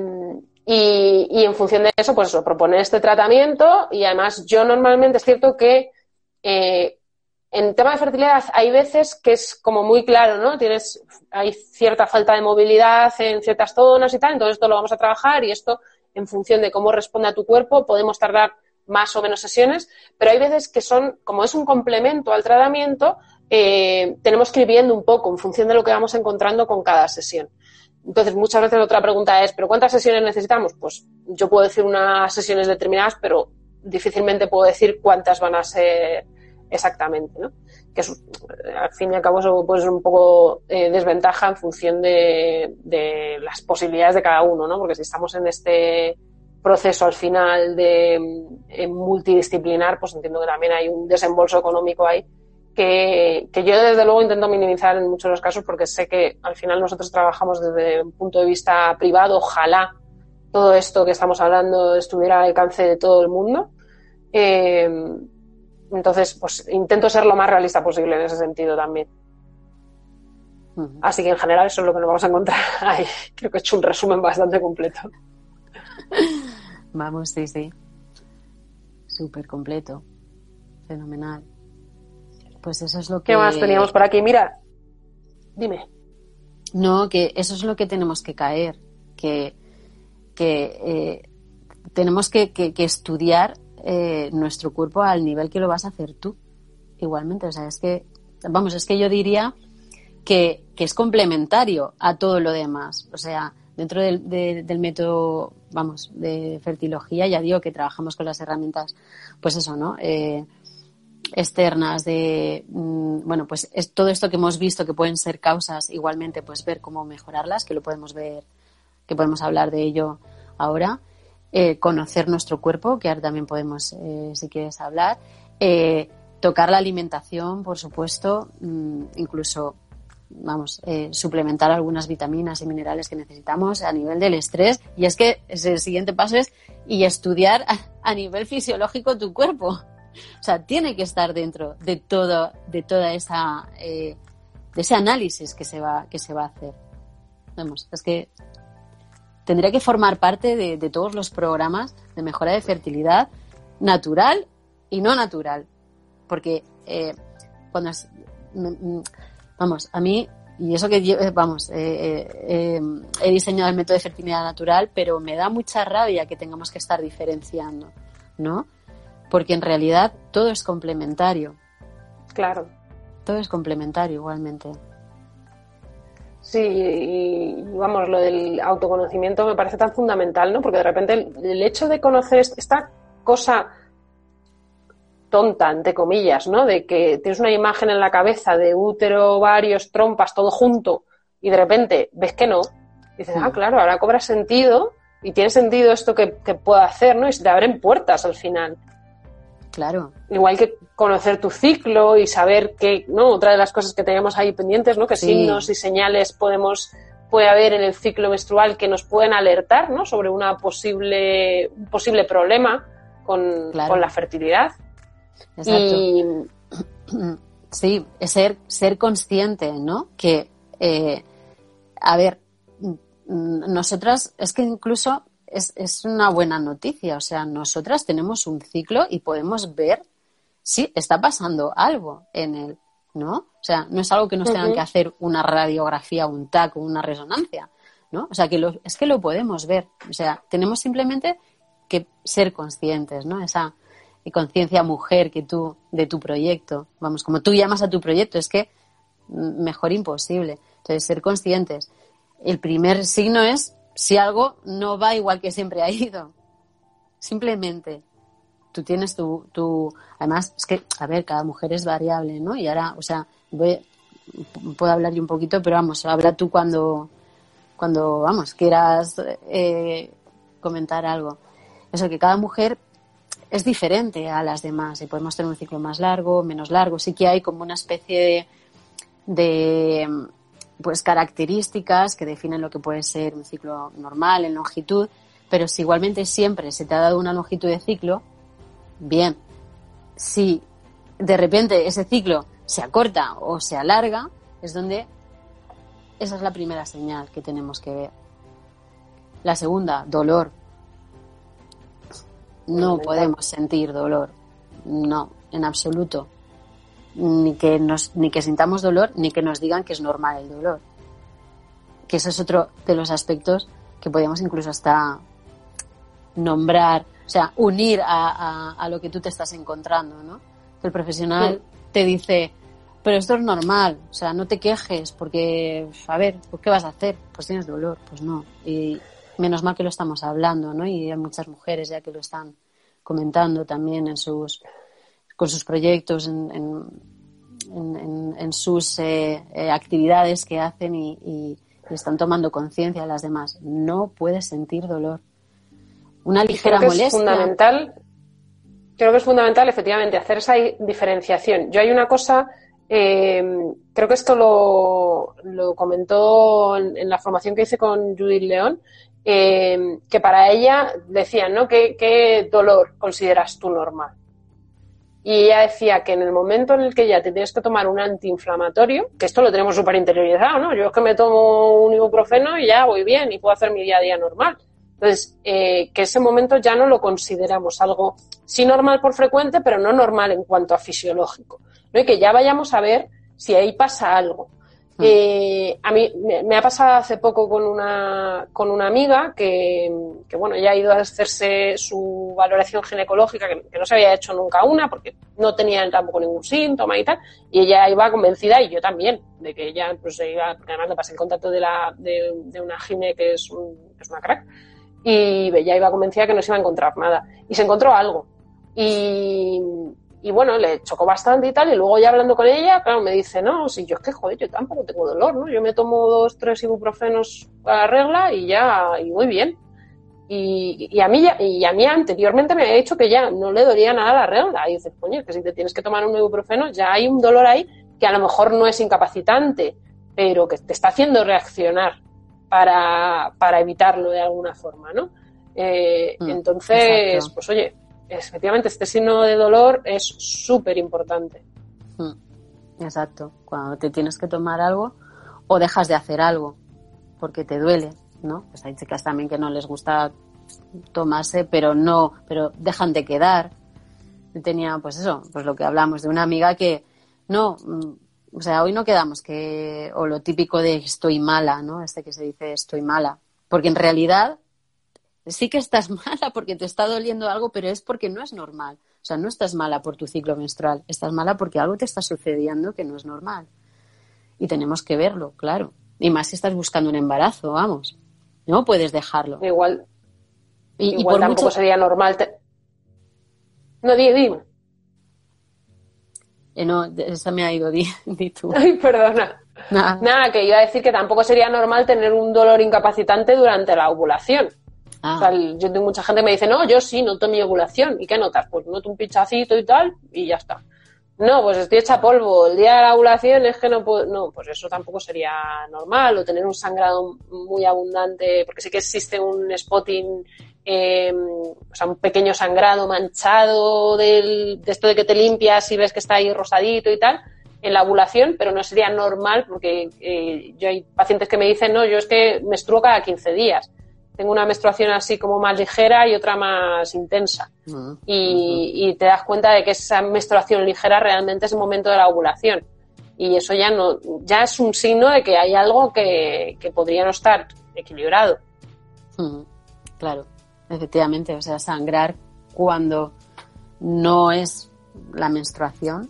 y, y, en función de eso, pues eso, proponer este tratamiento y además yo normalmente es cierto que eh, en tema de fertilidad hay veces que es como muy claro, ¿no? Tienes, hay cierta falta de movilidad en ciertas zonas y tal, entonces esto lo vamos a trabajar y esto en función de cómo responde a tu cuerpo podemos tardar más o menos sesiones, pero hay veces que son, como es un complemento al tratamiento, eh, tenemos que ir viendo un poco en función de lo que vamos encontrando con cada sesión. Entonces, muchas veces otra pregunta es, ¿pero cuántas sesiones necesitamos? Pues yo puedo decir unas sesiones determinadas, pero difícilmente puedo decir cuántas van a ser exactamente, ¿no? Que es, al fin y al cabo eso puede ser un poco eh, desventaja en función de, de, las posibilidades de cada uno, ¿no? Porque si estamos en este proceso al final de multidisciplinar, pues entiendo que también hay un desembolso económico ahí que, que, yo desde luego intento minimizar en muchos de los casos porque sé que al final nosotros trabajamos desde un punto de vista privado, ojalá todo esto que estamos hablando estuviera al alcance de todo el mundo. Eh, entonces, pues intento ser lo más realista posible en ese sentido también. Uh -huh. Así que en general eso es lo que nos vamos a encontrar ahí. Creo que he hecho un resumen bastante completo. Vamos, sí, sí. Súper completo. Fenomenal. Pues eso es lo que. ¿Qué más teníamos por aquí? Mira, dime. No, que eso es lo que tenemos que caer. Que, que eh, tenemos que, que, que estudiar eh, nuestro cuerpo al nivel que lo vas a hacer tú. Igualmente, o sea, es que, vamos, es que yo diría que, que es complementario a todo lo demás. O sea, dentro del, de- del método, vamos, de fertilogía, ya digo que trabajamos con las herramientas, pues eso, ¿no? Eh, externas de mm, bueno pues es todo esto que hemos visto que pueden ser causas igualmente pues ver cómo mejorarlas que lo podemos ver que podemos hablar de ello ahora. Eh, conocer nuestro cuerpo que ahora también podemos eh, si quieres hablar. Eh, tocar la alimentación por supuesto mm, incluso vamos suplementar algunas vitaminas y minerales que necesitamos a nivel del estrés. Y es que el siguiente paso es y estudiar a nivel fisiológico tu cuerpo o sea, tiene que estar dentro de todo, de toda esa, eh, de ese análisis que se va, que se va a hacer. Vamos, es que tendría que formar parte de, todos los programas de mejora de fertilidad natural y no natural, porque eh, cuando mm, mm, vamos, a mí y eso que yo, eh, vamos, he diseñado el método de fertilidad natural, pero me da mucha rabia que tengamos que estar diferenciando, ¿no? Porque en realidad todo es complementario, Claro. todo es complementario igualmente. Sí, y, y, vamos, lo del autoconocimiento me parece tan fundamental, ¿no? Porque de repente el, el hecho de conocer est- esta cosa tonta, entre comillas, ¿no? De que tienes una imagen en la cabeza de útero, ovarios, trompas, todo junto, y de repente ves que no, dices, ah, claro, ahora cobra sentido y tiene sentido esto que, que puedo hacer, ¿no? Y se te abren puertas al final. Claro, Igual que conocer tu ciclo y saber que, ¿no? Otra de las cosas que tenemos ahí pendientes, ¿no? Que Sí. signos y señales podemos, puede haber en el ciclo menstrual que nos pueden alertar, ¿no? Sobre una posible, un posible problema con, Claro. con la fertilidad. exacto. Y Sí, es ser, ser consciente, ¿no? Que, eh, a ver, mm, nosotras, es que incluso es, es una buena noticia, o sea, nosotras tenemos un ciclo y podemos ver si está pasando algo en él, ¿no? O sea, no es algo que nos tengan que hacer una radiografía, un TAC o una resonancia, ¿no? O sea, que lo, es que lo podemos ver, o sea, tenemos simplemente que ser conscientes, ¿no? Esa conciencia mujer que tú, de tu proyecto, vamos, como tú llamas a tu proyecto, es que mejor imposible. Entonces, ser conscientes. El primer signo es si algo no va igual que siempre ha ido. Simplemente. Tú tienes tu, tu, además, es que, a ver, cada mujer es variable, ¿no? Y ahora, o sea, voy, puedo hablar yo un poquito, pero vamos, habla tú cuando, cuando, vamos, quieras eh, comentar algo. Eso, que cada mujer es diferente a las demás y podemos tener un ciclo más largo, menos largo. Sí que hay como una especie de, de pues características que definen lo que puede ser un ciclo normal en longitud, pero si igualmente siempre se te ha dado una longitud de ciclo, bien. Si de repente ese ciclo se acorta o se alarga, es donde esa es la primera señal que tenemos que ver. La segunda, dolor. No podemos sentir dolor. No, en absoluto. Ni que, nos, ni que sintamos dolor, ni que nos digan que es normal el dolor. Que ese es otro de los aspectos que podemos incluso hasta nombrar, o sea, unir a, a- a lo que tú te estás encontrando, ¿no? Que el profesional te dice, pero esto es normal, o sea, no te quejes, porque, a ver, pues, ¿qué vas a hacer? Pues tienes dolor, pues no. Y menos mal que lo estamos hablando, ¿no? Y hay muchas mujeres ya que lo están comentando también en sus, con sus proyectos, en, en, en- en- sus eh, eh, actividades que hacen y, y- y están tomando conciencia de las demás. No puedes sentir dolor. Una ligera creo que es molestia. fundamental, creo que es fundamental efectivamente hacer esa diferenciación. Yo hay una cosa, eh, creo que esto lo, lo comentó en, en la formación que hice con Judith León, eh, que para ella decían, ¿no? ¿Qué, qué dolor consideras tú normal? Y ella decía que en el momento en el que ya te tienes que tomar un antiinflamatorio, que esto lo tenemos súper interiorizado, ¿no? Yo es que me tomo un ibuprofeno y ya voy bien y puedo hacer mi día a día normal. Entonces, eh, que ese momento ya no lo consideramos algo, sí normal por frecuente, pero no normal en cuanto a fisiológico. ¿no? Y que ya vayamos a ver si ahí pasa algo. Eh, a mí me, me ha pasado hace poco con una, con una amiga que, que, bueno, ya ha ido a hacerse su valoración ginecológica, que, que no se había hecho nunca una, porque no tenía tampoco ningún síntoma y tal, y ella iba convencida, y yo también, de que ella, pues iba, porque además le pasé el contacto de, la, de, de una gine que es, un, que es una crack, y ella iba convencida que no se iba a encontrar nada. Y se encontró algo. Y, y bueno, le chocó bastante y tal, y luego ya hablando con ella, claro, me dice, no, si yo es que, joder, yo tampoco tengo dolor, ¿no? Yo me tomo dos, tres ibuprofenos a la regla y ya, y muy bien. Y, y a mí ya- y a mí anteriormente me había dicho que ya no le dolía nada la regla. Y dices, coño, que si te tienes que tomar un ibuprofeno, ya hay un dolor ahí que a lo mejor no es incapacitante, pero que te está haciendo reaccionar para, para evitarlo de alguna forma, ¿no? Eh, Mm, entonces, exacto. pues oye, efectivamente, este signo de dolor es súper importante. Mm, Exacto. Cuando te tienes que tomar algo o dejas de hacer algo porque te duele, ¿no? Pues hay chicas también que no les gusta tomarse, pero no, pero dejan de quedar. Tenía, pues eso, pues lo que hablamos de una amiga que no, mm, o sea, hoy no quedamos que, o lo típico de estoy mala, ¿no? Este que se dice estoy mala. Porque en realidad sí que estás mala porque te está doliendo algo, pero es porque no es normal. O sea, no estás mala por tu ciclo menstrual, estás mala porque algo te está sucediendo que no es normal. Y tenemos que verlo, claro. Y más si estás buscando un embarazo, vamos. No puedes dejarlo. Igual, Y, y igual por tampoco mucho... sería normal. te- No, di, dime. Eh, no, esa me ha ido, di, di tú. Ay, perdona. Nada. Nada, que iba a decir que tampoco sería normal tener un dolor incapacitante durante la ovulación. Ah, yo tengo mucha gente que me dice, no, yo sí noto mi ovulación. ¿Y qué notas? Pues noto un pinchacito y tal, y ya está. No, pues estoy hecha polvo. El día de la ovulación es que no puedo. No, pues eso tampoco sería normal. O tener un sangrado muy abundante, porque sí que existe un spotting, eh, o sea, un pequeño sangrado manchado del, de esto de que te limpias y ves que está ahí rosadito y tal, en la ovulación, pero no sería normal porque eh, yo hay pacientes que me dicen, no, yo es que menstruo cada 15 días. Tengo una menstruación así como más ligera y otra más intensa mm, y, y te das cuenta de que esa menstruación ligera realmente es el momento de la ovulación. Y eso ya no, ya es un signo de que hay algo que, que podría no estar equilibrado. Claro, efectivamente. O sea, sangrar cuando no es la menstruación,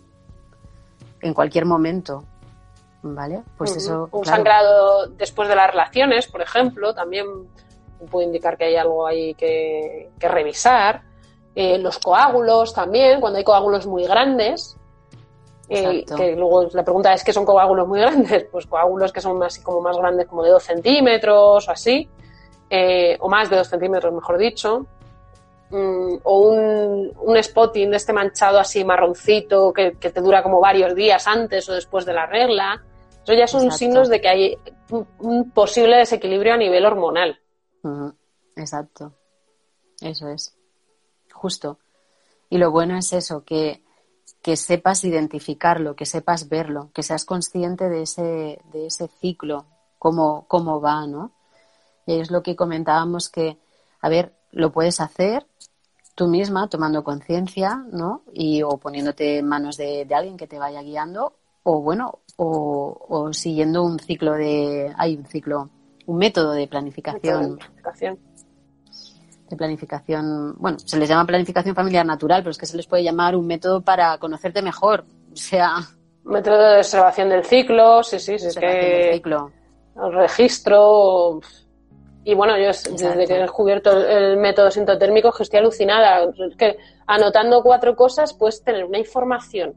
en cualquier momento, ¿vale? Pues eso, Un claro. sangrado después de las relaciones, por ejemplo, también puede indicar que hay algo ahí que, que revisar. Eh, los coágulos también, cuando hay coágulos muy grandes. eh, que luego la pregunta es ¿qué son coágulos muy grandes? Pues coágulos que son así como más grandes, como de 2 centímetros o así, eh, o más de 2 centímetros, mejor dicho. Mm, o un, un spotting de este manchado así marroncito que, que te dura como varios días antes o después de la regla. Eso ya son Exacto. signos de que hay un, un posible desequilibrio a nivel hormonal. Exacto. Eso es. Justo. Y lo bueno es eso, que, que sepas identificarlo, que sepas verlo, que seas consciente de ese, de ese ciclo, cómo, cómo va, ¿no? Y es lo que comentábamos que, a ver, lo puedes hacer tú misma tomando conciencia, ¿no? Y o poniéndote en manos de, de alguien que te vaya guiando, o bueno, o, o siguiendo un ciclo de, hay un ciclo, un método de planificación Planificación. de planificación, bueno, se les llama planificación familiar natural, pero es que se les puede llamar un método para conocerte mejor. O sea, Método de observación del ciclo, sí, sí, sí, es que ciclo. el registro. Y bueno, yo Exacto. desde que he descubierto el, método sintotérmico que estoy alucinada. Es que anotando cuatro cosas puedes tener una información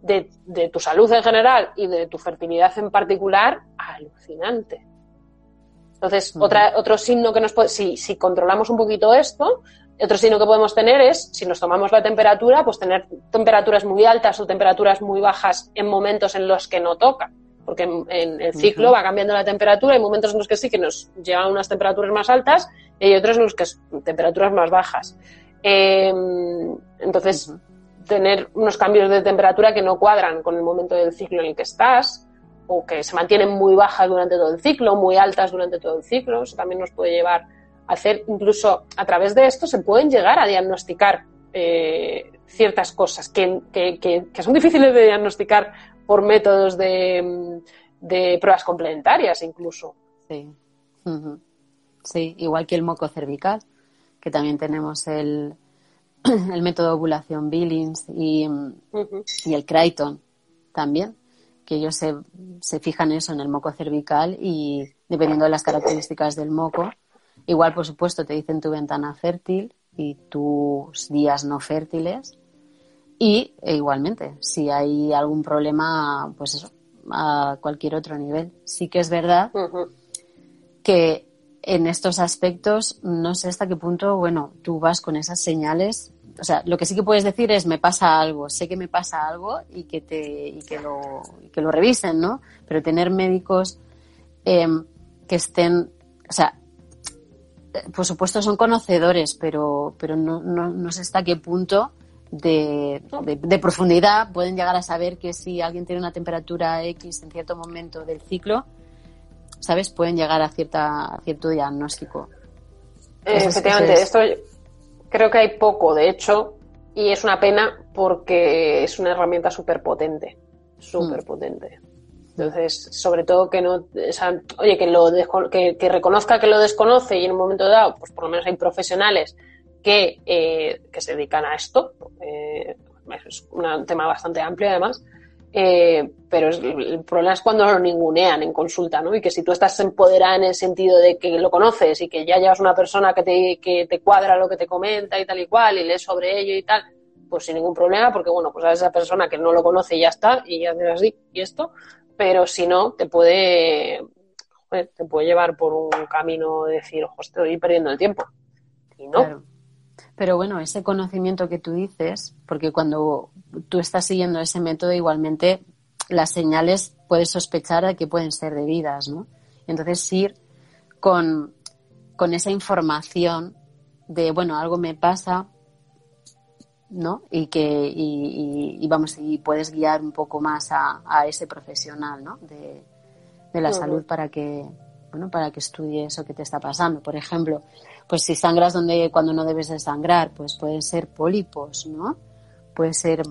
de, de tu salud en general y de tu fertilidad en particular alucinante. Entonces, Ujú. otra, otro signo que nos puede, si, si controlamos un poquito esto, otro signo que podemos tener es, si nos tomamos la temperatura, pues tener temperaturas muy altas o temperaturas muy bajas en momentos en los que no toca. Porque en, en el ciclo va cambiando la temperatura, hay momentos en los que sí que nos llevan unas temperaturas más altas y hay otros en los que es temperaturas más bajas. Eh, entonces, tener unos cambios de temperatura que no cuadran con el momento del ciclo en el que estás, o que se mantienen muy bajas durante todo el ciclo, muy altas durante todo el ciclo, eso también nos puede llevar a hacer, incluso a través de esto, se pueden llegar a diagnosticar eh, ciertas cosas que, que- que- que son difíciles de diagnosticar por métodos de, de pruebas complementarias incluso. Sí. Sí, igual que el moco cervical, que también tenemos el, el método de ovulación Billings y, y el Crichton también, que ellos se, se fijan eso en el moco cervical y dependiendo de las características del moco, igual por supuesto te dicen tu ventana fértil y tus días no fértiles y e igualmente si hay algún problema, pues eso, a cualquier otro nivel. Sí que es verdad que en estos aspectos no sé hasta qué punto, bueno, tú vas con esas señales. O sea, lo que sí que puedes decir es me pasa algo, sé que me pasa algo y que te y que lo y que lo revisen, ¿no? Pero tener médicos em, que estén, o sea, eh, por supuesto son conocedores, pero pero no, no, no sé hasta qué punto de, de, de profundidad pueden llegar a saber que si alguien tiene una temperatura X en cierto momento del ciclo, ¿sabes? Pueden llegar a, cierta, a cierto diagnóstico. Eh, es- efectivamente, eso esto creo que hay poco, de hecho, y es una pena porque es una herramienta súper potente, súper potente. Entonces, sobre todo que no, o sea, oye, que lo que, que reconozca que lo desconoce y en un momento dado, pues por lo menos hay profesionales que, eh, que se dedican a esto. eh, es un tema bastante amplio además. Eh, pero es- el problema es cuando lo ningunean en consulta, ¿no? Y que si tú estás empoderada en el sentido de que lo conoces y que ya llevas una persona que te, que te cuadra lo que te comenta y tal y cual y lees sobre ello y tal, pues sin ningún problema, porque bueno, pues a esa persona que no lo conoce y ya está, y ya haces así y esto, pero si no, te puede, te puede llevar por un camino de decir, ojo, estoy perdiendo el tiempo. Y no. Pero bueno, ese conocimiento que tú dices, porque cuando tú estás siguiendo ese método, igualmente las señales puedes sospechar de que pueden ser debidas, ¿no? Entonces ir con, con esa información de, bueno, algo me pasa, ¿no? Y que, y, y- y vamos, y puedes guiar un poco más a, a ese profesional, ¿no? De, de la salud para que, bueno, para que estudie eso que te está pasando. Por ejemplo, pues si sangras donde cuando no debes de sangrar, pues pueden ser pólipos, ¿no? Puede ser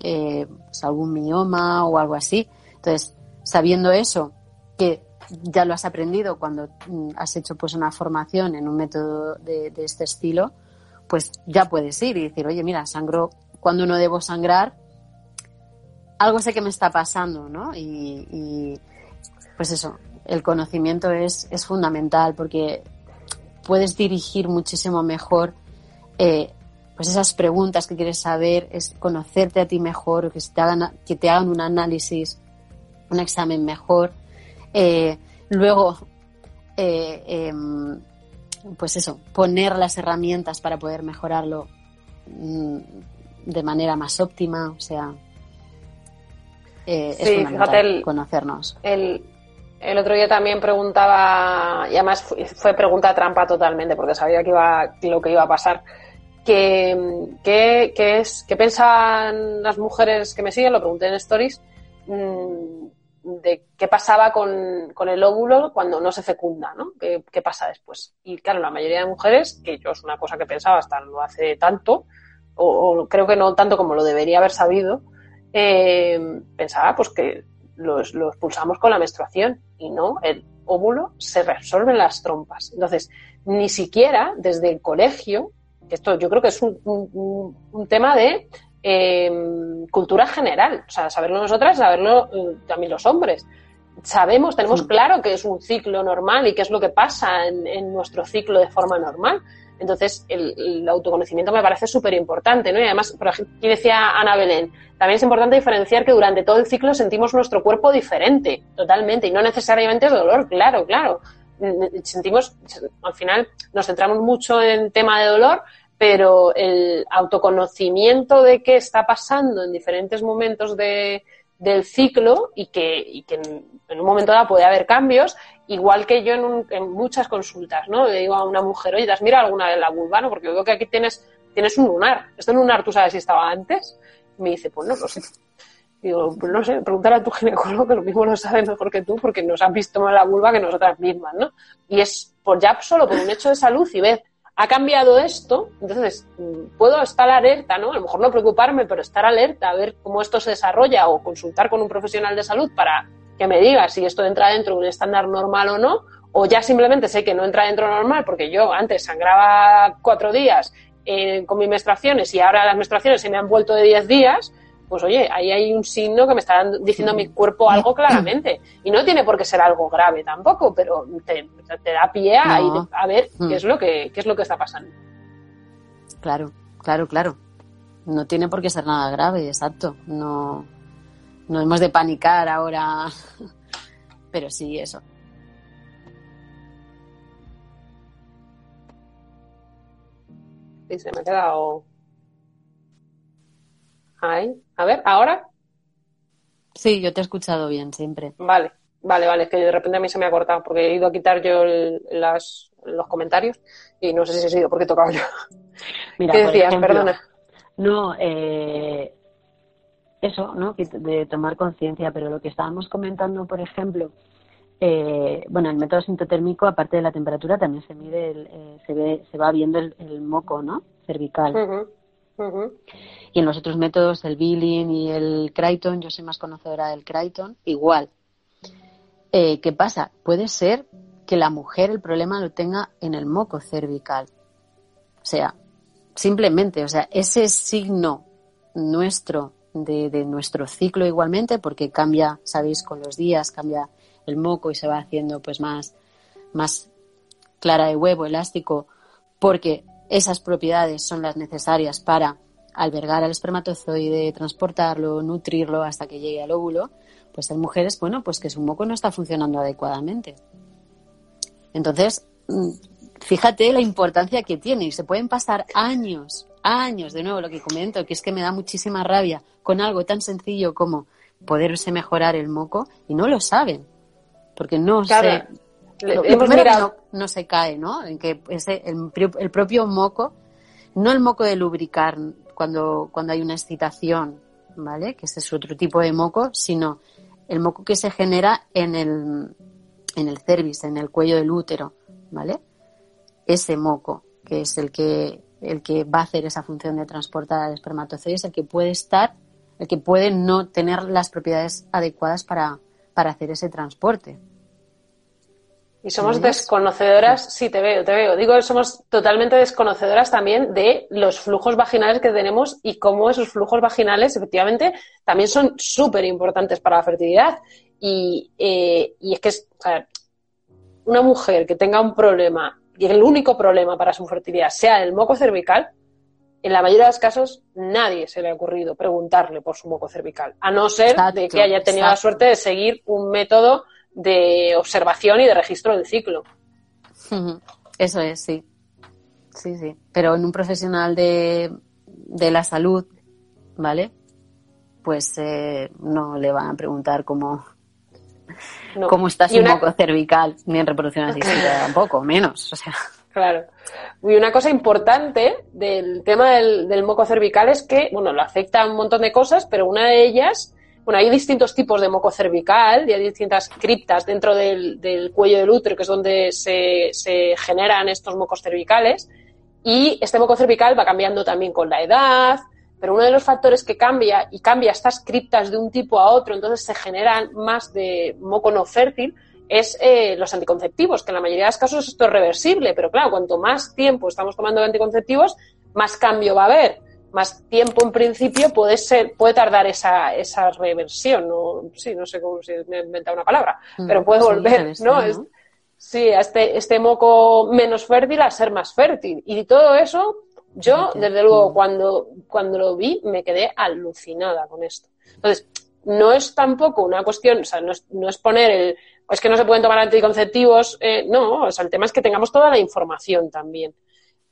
eh, pues algún mioma o algo así. Entonces, sabiendo eso, que ya lo has aprendido cuando mm, has hecho pues una formación en un método de, de este estilo, pues ya puedes ir y decir, oye, mira, sangro cuando no debo sangrar, algo sé que me está pasando, ¿no? Y, y, pues eso, el conocimiento es, es fundamental porque puedes dirigir muchísimo mejor eh, pues esas preguntas que quieres saber, es conocerte a ti mejor, que te hagan, que te hagan un análisis, un examen mejor. Eh, luego, eh, em, pues eso, poner las herramientas para poder mejorarlo mm, de manera más óptima, o sea, es Sí, fundamental el- conocernos. El, el otro día también preguntaba, y además fue, pregunta trampa totalmente, porque sabía que iba, lo que iba a pasar. Que, que, que es, ¿Qué pensaban las mujeres que me siguen? Lo pregunté en Stories. mm, de qué pasaba con, con el óvulo cuando no se fecunda, ¿no? ¿Qué, qué pasa después? Y claro, la mayoría de mujeres, que yo es una cosa que pensaba hasta no hace tanto, o, o creo que no tanto como lo debería haber sabido, eh, pensaba pues que los, los pulsamos con la menstruación y no, el óvulo se reabsorbe en las trompas. Entonces, ni siquiera desde el colegio, que esto yo creo que es un, un- un tema de eh, cultura general, o sea, saberlo nosotras, saberlo eh, también los hombres. Sabemos, tenemos claro que es un ciclo normal y qué es lo que pasa en, en nuestro ciclo de forma normal. Entonces, el, autoconocimiento me parece súper importante, ¿no? Y además, por aquí decía Ana Belén, también es importante diferenciar que durante todo el ciclo sentimos nuestro cuerpo diferente, totalmente, y no necesariamente es dolor, claro, claro. Sentimos, al final, nos centramos mucho en tema de dolor, pero el autoconocimiento de qué está pasando en diferentes momentos de, del ciclo y que, y que en, en un momento dado puede haber cambios, igual que yo en, un- en muchas consultas, ¿no? Le digo a una mujer, oye, ¿te has mirado alguna vez la vulva? no? Porque veo que aquí tienes, tienes un lunar. ¿Este lunar tú sabes si estaba antes? Y me dice, pues no lo sé. Digo, pues no sé, pregúntale a tu ginecólogo que lo mismo lo sabe mejor que tú porque nos han visto más la vulva que nosotras mismas, ¿no? Y es por ya solo por un hecho de salud y ver, ha cambiado esto, entonces mm, puedo estar alerta, ¿no? A lo mejor no preocuparme, pero estar alerta a ver cómo esto se desarrolla o consultar con un profesional de salud para que me diga si esto entra dentro de un estándar normal o no, o ya simplemente sé que no entra dentro normal porque yo antes sangraba cuatro días eh, con mis menstruaciones y ahora las menstruaciones se me han vuelto de diez días, pues oye, ahí hay un signo que me está diciendo mi cuerpo algo claramente. Y no tiene por qué ser algo grave tampoco, pero te, te da pie a, No. ir a ver Mm. qué es lo que qué es lo que está pasando. Claro, claro, claro. No tiene por qué ser nada grave, exacto. No, no hemos de panicar ahora. Pero sí, eso. Y se me ha quedado. Ahí. A ver, ahora. Sí, yo te he escuchado bien siempre. Vale, vale, vale. Es que de repente a mí se me ha cortado porque he ido a quitar yo el- las, los comentarios y no sé si ha sido porque he tocado yo. Mira, ¿Qué decías? ejemplo, Perdona. No, eh, eso, ¿no? De tomar conciencia, pero lo que estábamos comentando, por ejemplo, eh, bueno, el método sintotérmico, aparte de la temperatura, también se mide, el, eh, se ve, se va viendo el, el moco, ¿no? Cervical. Y en los otros métodos, el Billing y el Crichton, yo soy más conocedora del Crichton, igual. Eh, ¿Qué pasa? Puede ser que la mujer el problema lo tenga en el moco cervical. O sea, simplemente, o sea, ese signo nuestro de, nuestro ciclo igualmente, porque cambia, sabéis, con los días, cambia el moco y se va haciendo pues más, más clara de huevo, elástico, porque esas propiedades son las necesarias para albergar al espermatozoide, transportarlo, nutrirlo hasta que llegue al óvulo, pues hay mujeres, bueno, pues que su moco no está funcionando adecuadamente. Entonces, mm, fíjate la importancia que tiene y se pueden pasar años, años, de nuevo lo que comento, que es que me da muchísima rabia con algo tan sencillo como poderse mejorar el moco y no lo saben, porque no Claro. se lo- hemos mirado. no, no se cae, ¿no? En que ese, el propio moco, no el moco de lubricar cuando, cuando hay una excitación, ¿vale? Que ese es otro tipo de moco, sino el moco que se genera en el, en el cervix, en el cuello del útero, ¿vale? Ese moco, que es el que, el que va a hacer esa función de transportar al espermatozoide, es el que puede estar, el que puede no tener las propiedades adecuadas para, para hacer ese transporte. Y somos desconocedoras, sí, te veo, te veo. Digo, somos totalmente desconocedoras también de los flujos vaginales que tenemos y cómo esos flujos vaginales, efectivamente, también son súper importantes para la fertilidad. Y, eh, y es que es, o sea, una mujer que tenga un problema y el único problema para su fertilidad sea el moco cervical, en la mayoría de los casos nadie se le ha ocurrido preguntarle por su moco cervical, a no ser Exacto, de que haya tenido la suerte de seguir un método de observación y de registro del ciclo. Eso es, sí. Sí, sí. Pero en un profesional de, de la salud, ¿vale? Pues eh, no le van a preguntar cómo, No. cómo está Y su una- moco cervical, ni en reproducción asistida tampoco, menos. O sea, Claro. Y una cosa importante del tema del, del moco cervical es que, bueno, lo afecta a un montón de cosas, pero una de ellas, bueno, hay distintos tipos de moco cervical y hay distintas criptas dentro del, del cuello del útero, que es donde se, se generan estos mocos cervicales. Y este moco cervical va cambiando también con la edad, pero uno de los factores que cambia y cambia estas criptas de un tipo a otro, entonces se generan más de moco no fértil, es eh, los anticonceptivos, que en la mayoría de los casos esto es reversible, pero claro, cuanto más tiempo estamos tomando anticonceptivos, más cambio va a haber. Más tiempo en principio puede ser, puede tardar esa, esa reversión, no, sí, no sé cómo si me he inventado una palabra, pero puede Mm, sí, volver, reversión, ¿no? ¿no? Es- sí, a este, este moco menos fértil a ser más fértil. Y todo eso, yo, desde luego, cuando, cuando lo vi, me quedé alucinada con esto. Entonces, no es tampoco una cuestión, o sea, no es, no es poner el, es que no se pueden tomar anticonceptivos, eh, no, o sea, el tema es que tengamos toda la información también.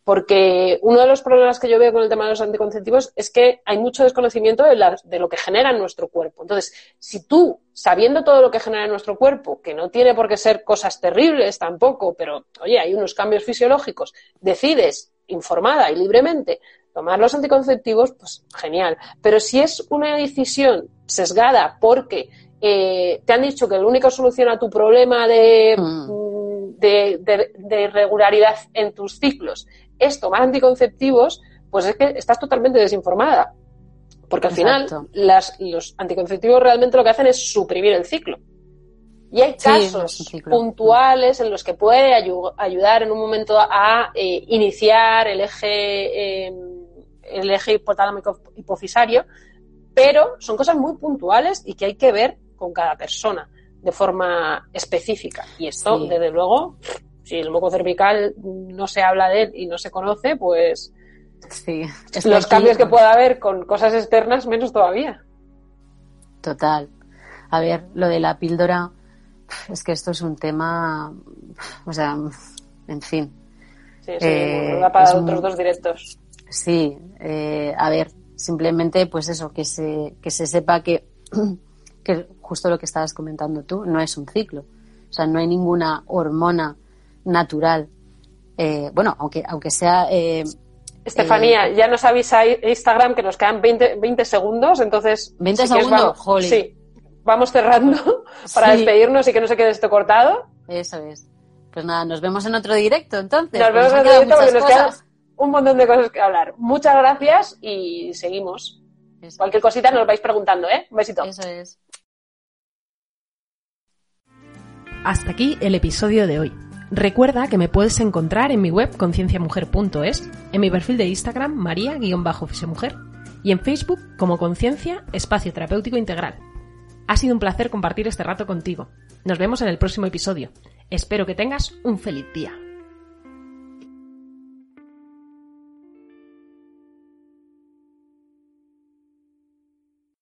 Porque uno de los problemas que yo veo con el tema de los anticonceptivos es que hay mucho desconocimiento de, la- de lo que genera en nuestro cuerpo. Entonces, si tú, sabiendo todo lo que genera en nuestro cuerpo, que no tiene por qué ser cosas terribles tampoco, pero oye, hay unos cambios fisiológicos, decides informada y libremente tomar los anticonceptivos, pues genial. Pero si es una decisión sesgada porque eh, te han dicho que la única solución a tu problema de, Mm. mm, de, de- de irregularidad en tus ciclos es tomar anticonceptivos, pues es que estás totalmente desinformada. Porque al Exacto. final las- los anticonceptivos realmente lo que hacen es suprimir el ciclo. Y hay casos puntuales en los que puede ayu- ayudar en un momento a eh, iniciar el eje, eh, el eje hipotalámico hipofisario, pero son cosas muy puntuales y que hay que ver con cada persona de forma específica. Y esto, Sí. desde luego, si el moco cervical no se habla de él y no se conoce, pues Sí. Los aquí, cambios que pueda haber con cosas externas, menos todavía. Total. A ver, lo de la píldora, es que esto es un tema, o sea, en fin. Sí, sí, Eh, da para otros dos directos. Sí, eh, a ver, simplemente pues eso, que se, que se sepa que, que justo lo que estabas comentando tú, no es un ciclo. O sea, no hay ninguna hormona natural. Eh, bueno, aunque, aunque sea... eh, Estefanía, ya nos avisa Instagram que nos quedan 20, 20 segundos, entonces... 20 si quieres, segundos, vamos-. Sí, vamos cerrando para Sí. despedirnos y que no se quede esto cortado. eso es. Pues nada, nos vemos en otro directo entonces. Nos vemos en quedado directo porque muchas nos quedan un montón de cosas que hablar. Muchas gracias y seguimos. Eso, Cualquier cosita nos vais preguntando, ¿eh? Un besito. eso es. Hasta aquí el episodio de hoy. Recuerda que me puedes encontrar en mi web concienciamujer.es, en mi perfil de Instagram maría-fisemujer y en Facebook como Conciencia Espacio Terapéutico Integral. Ha sido un placer compartir este rato contigo. Nos vemos en el próximo episodio. Espero que tengas un feliz día.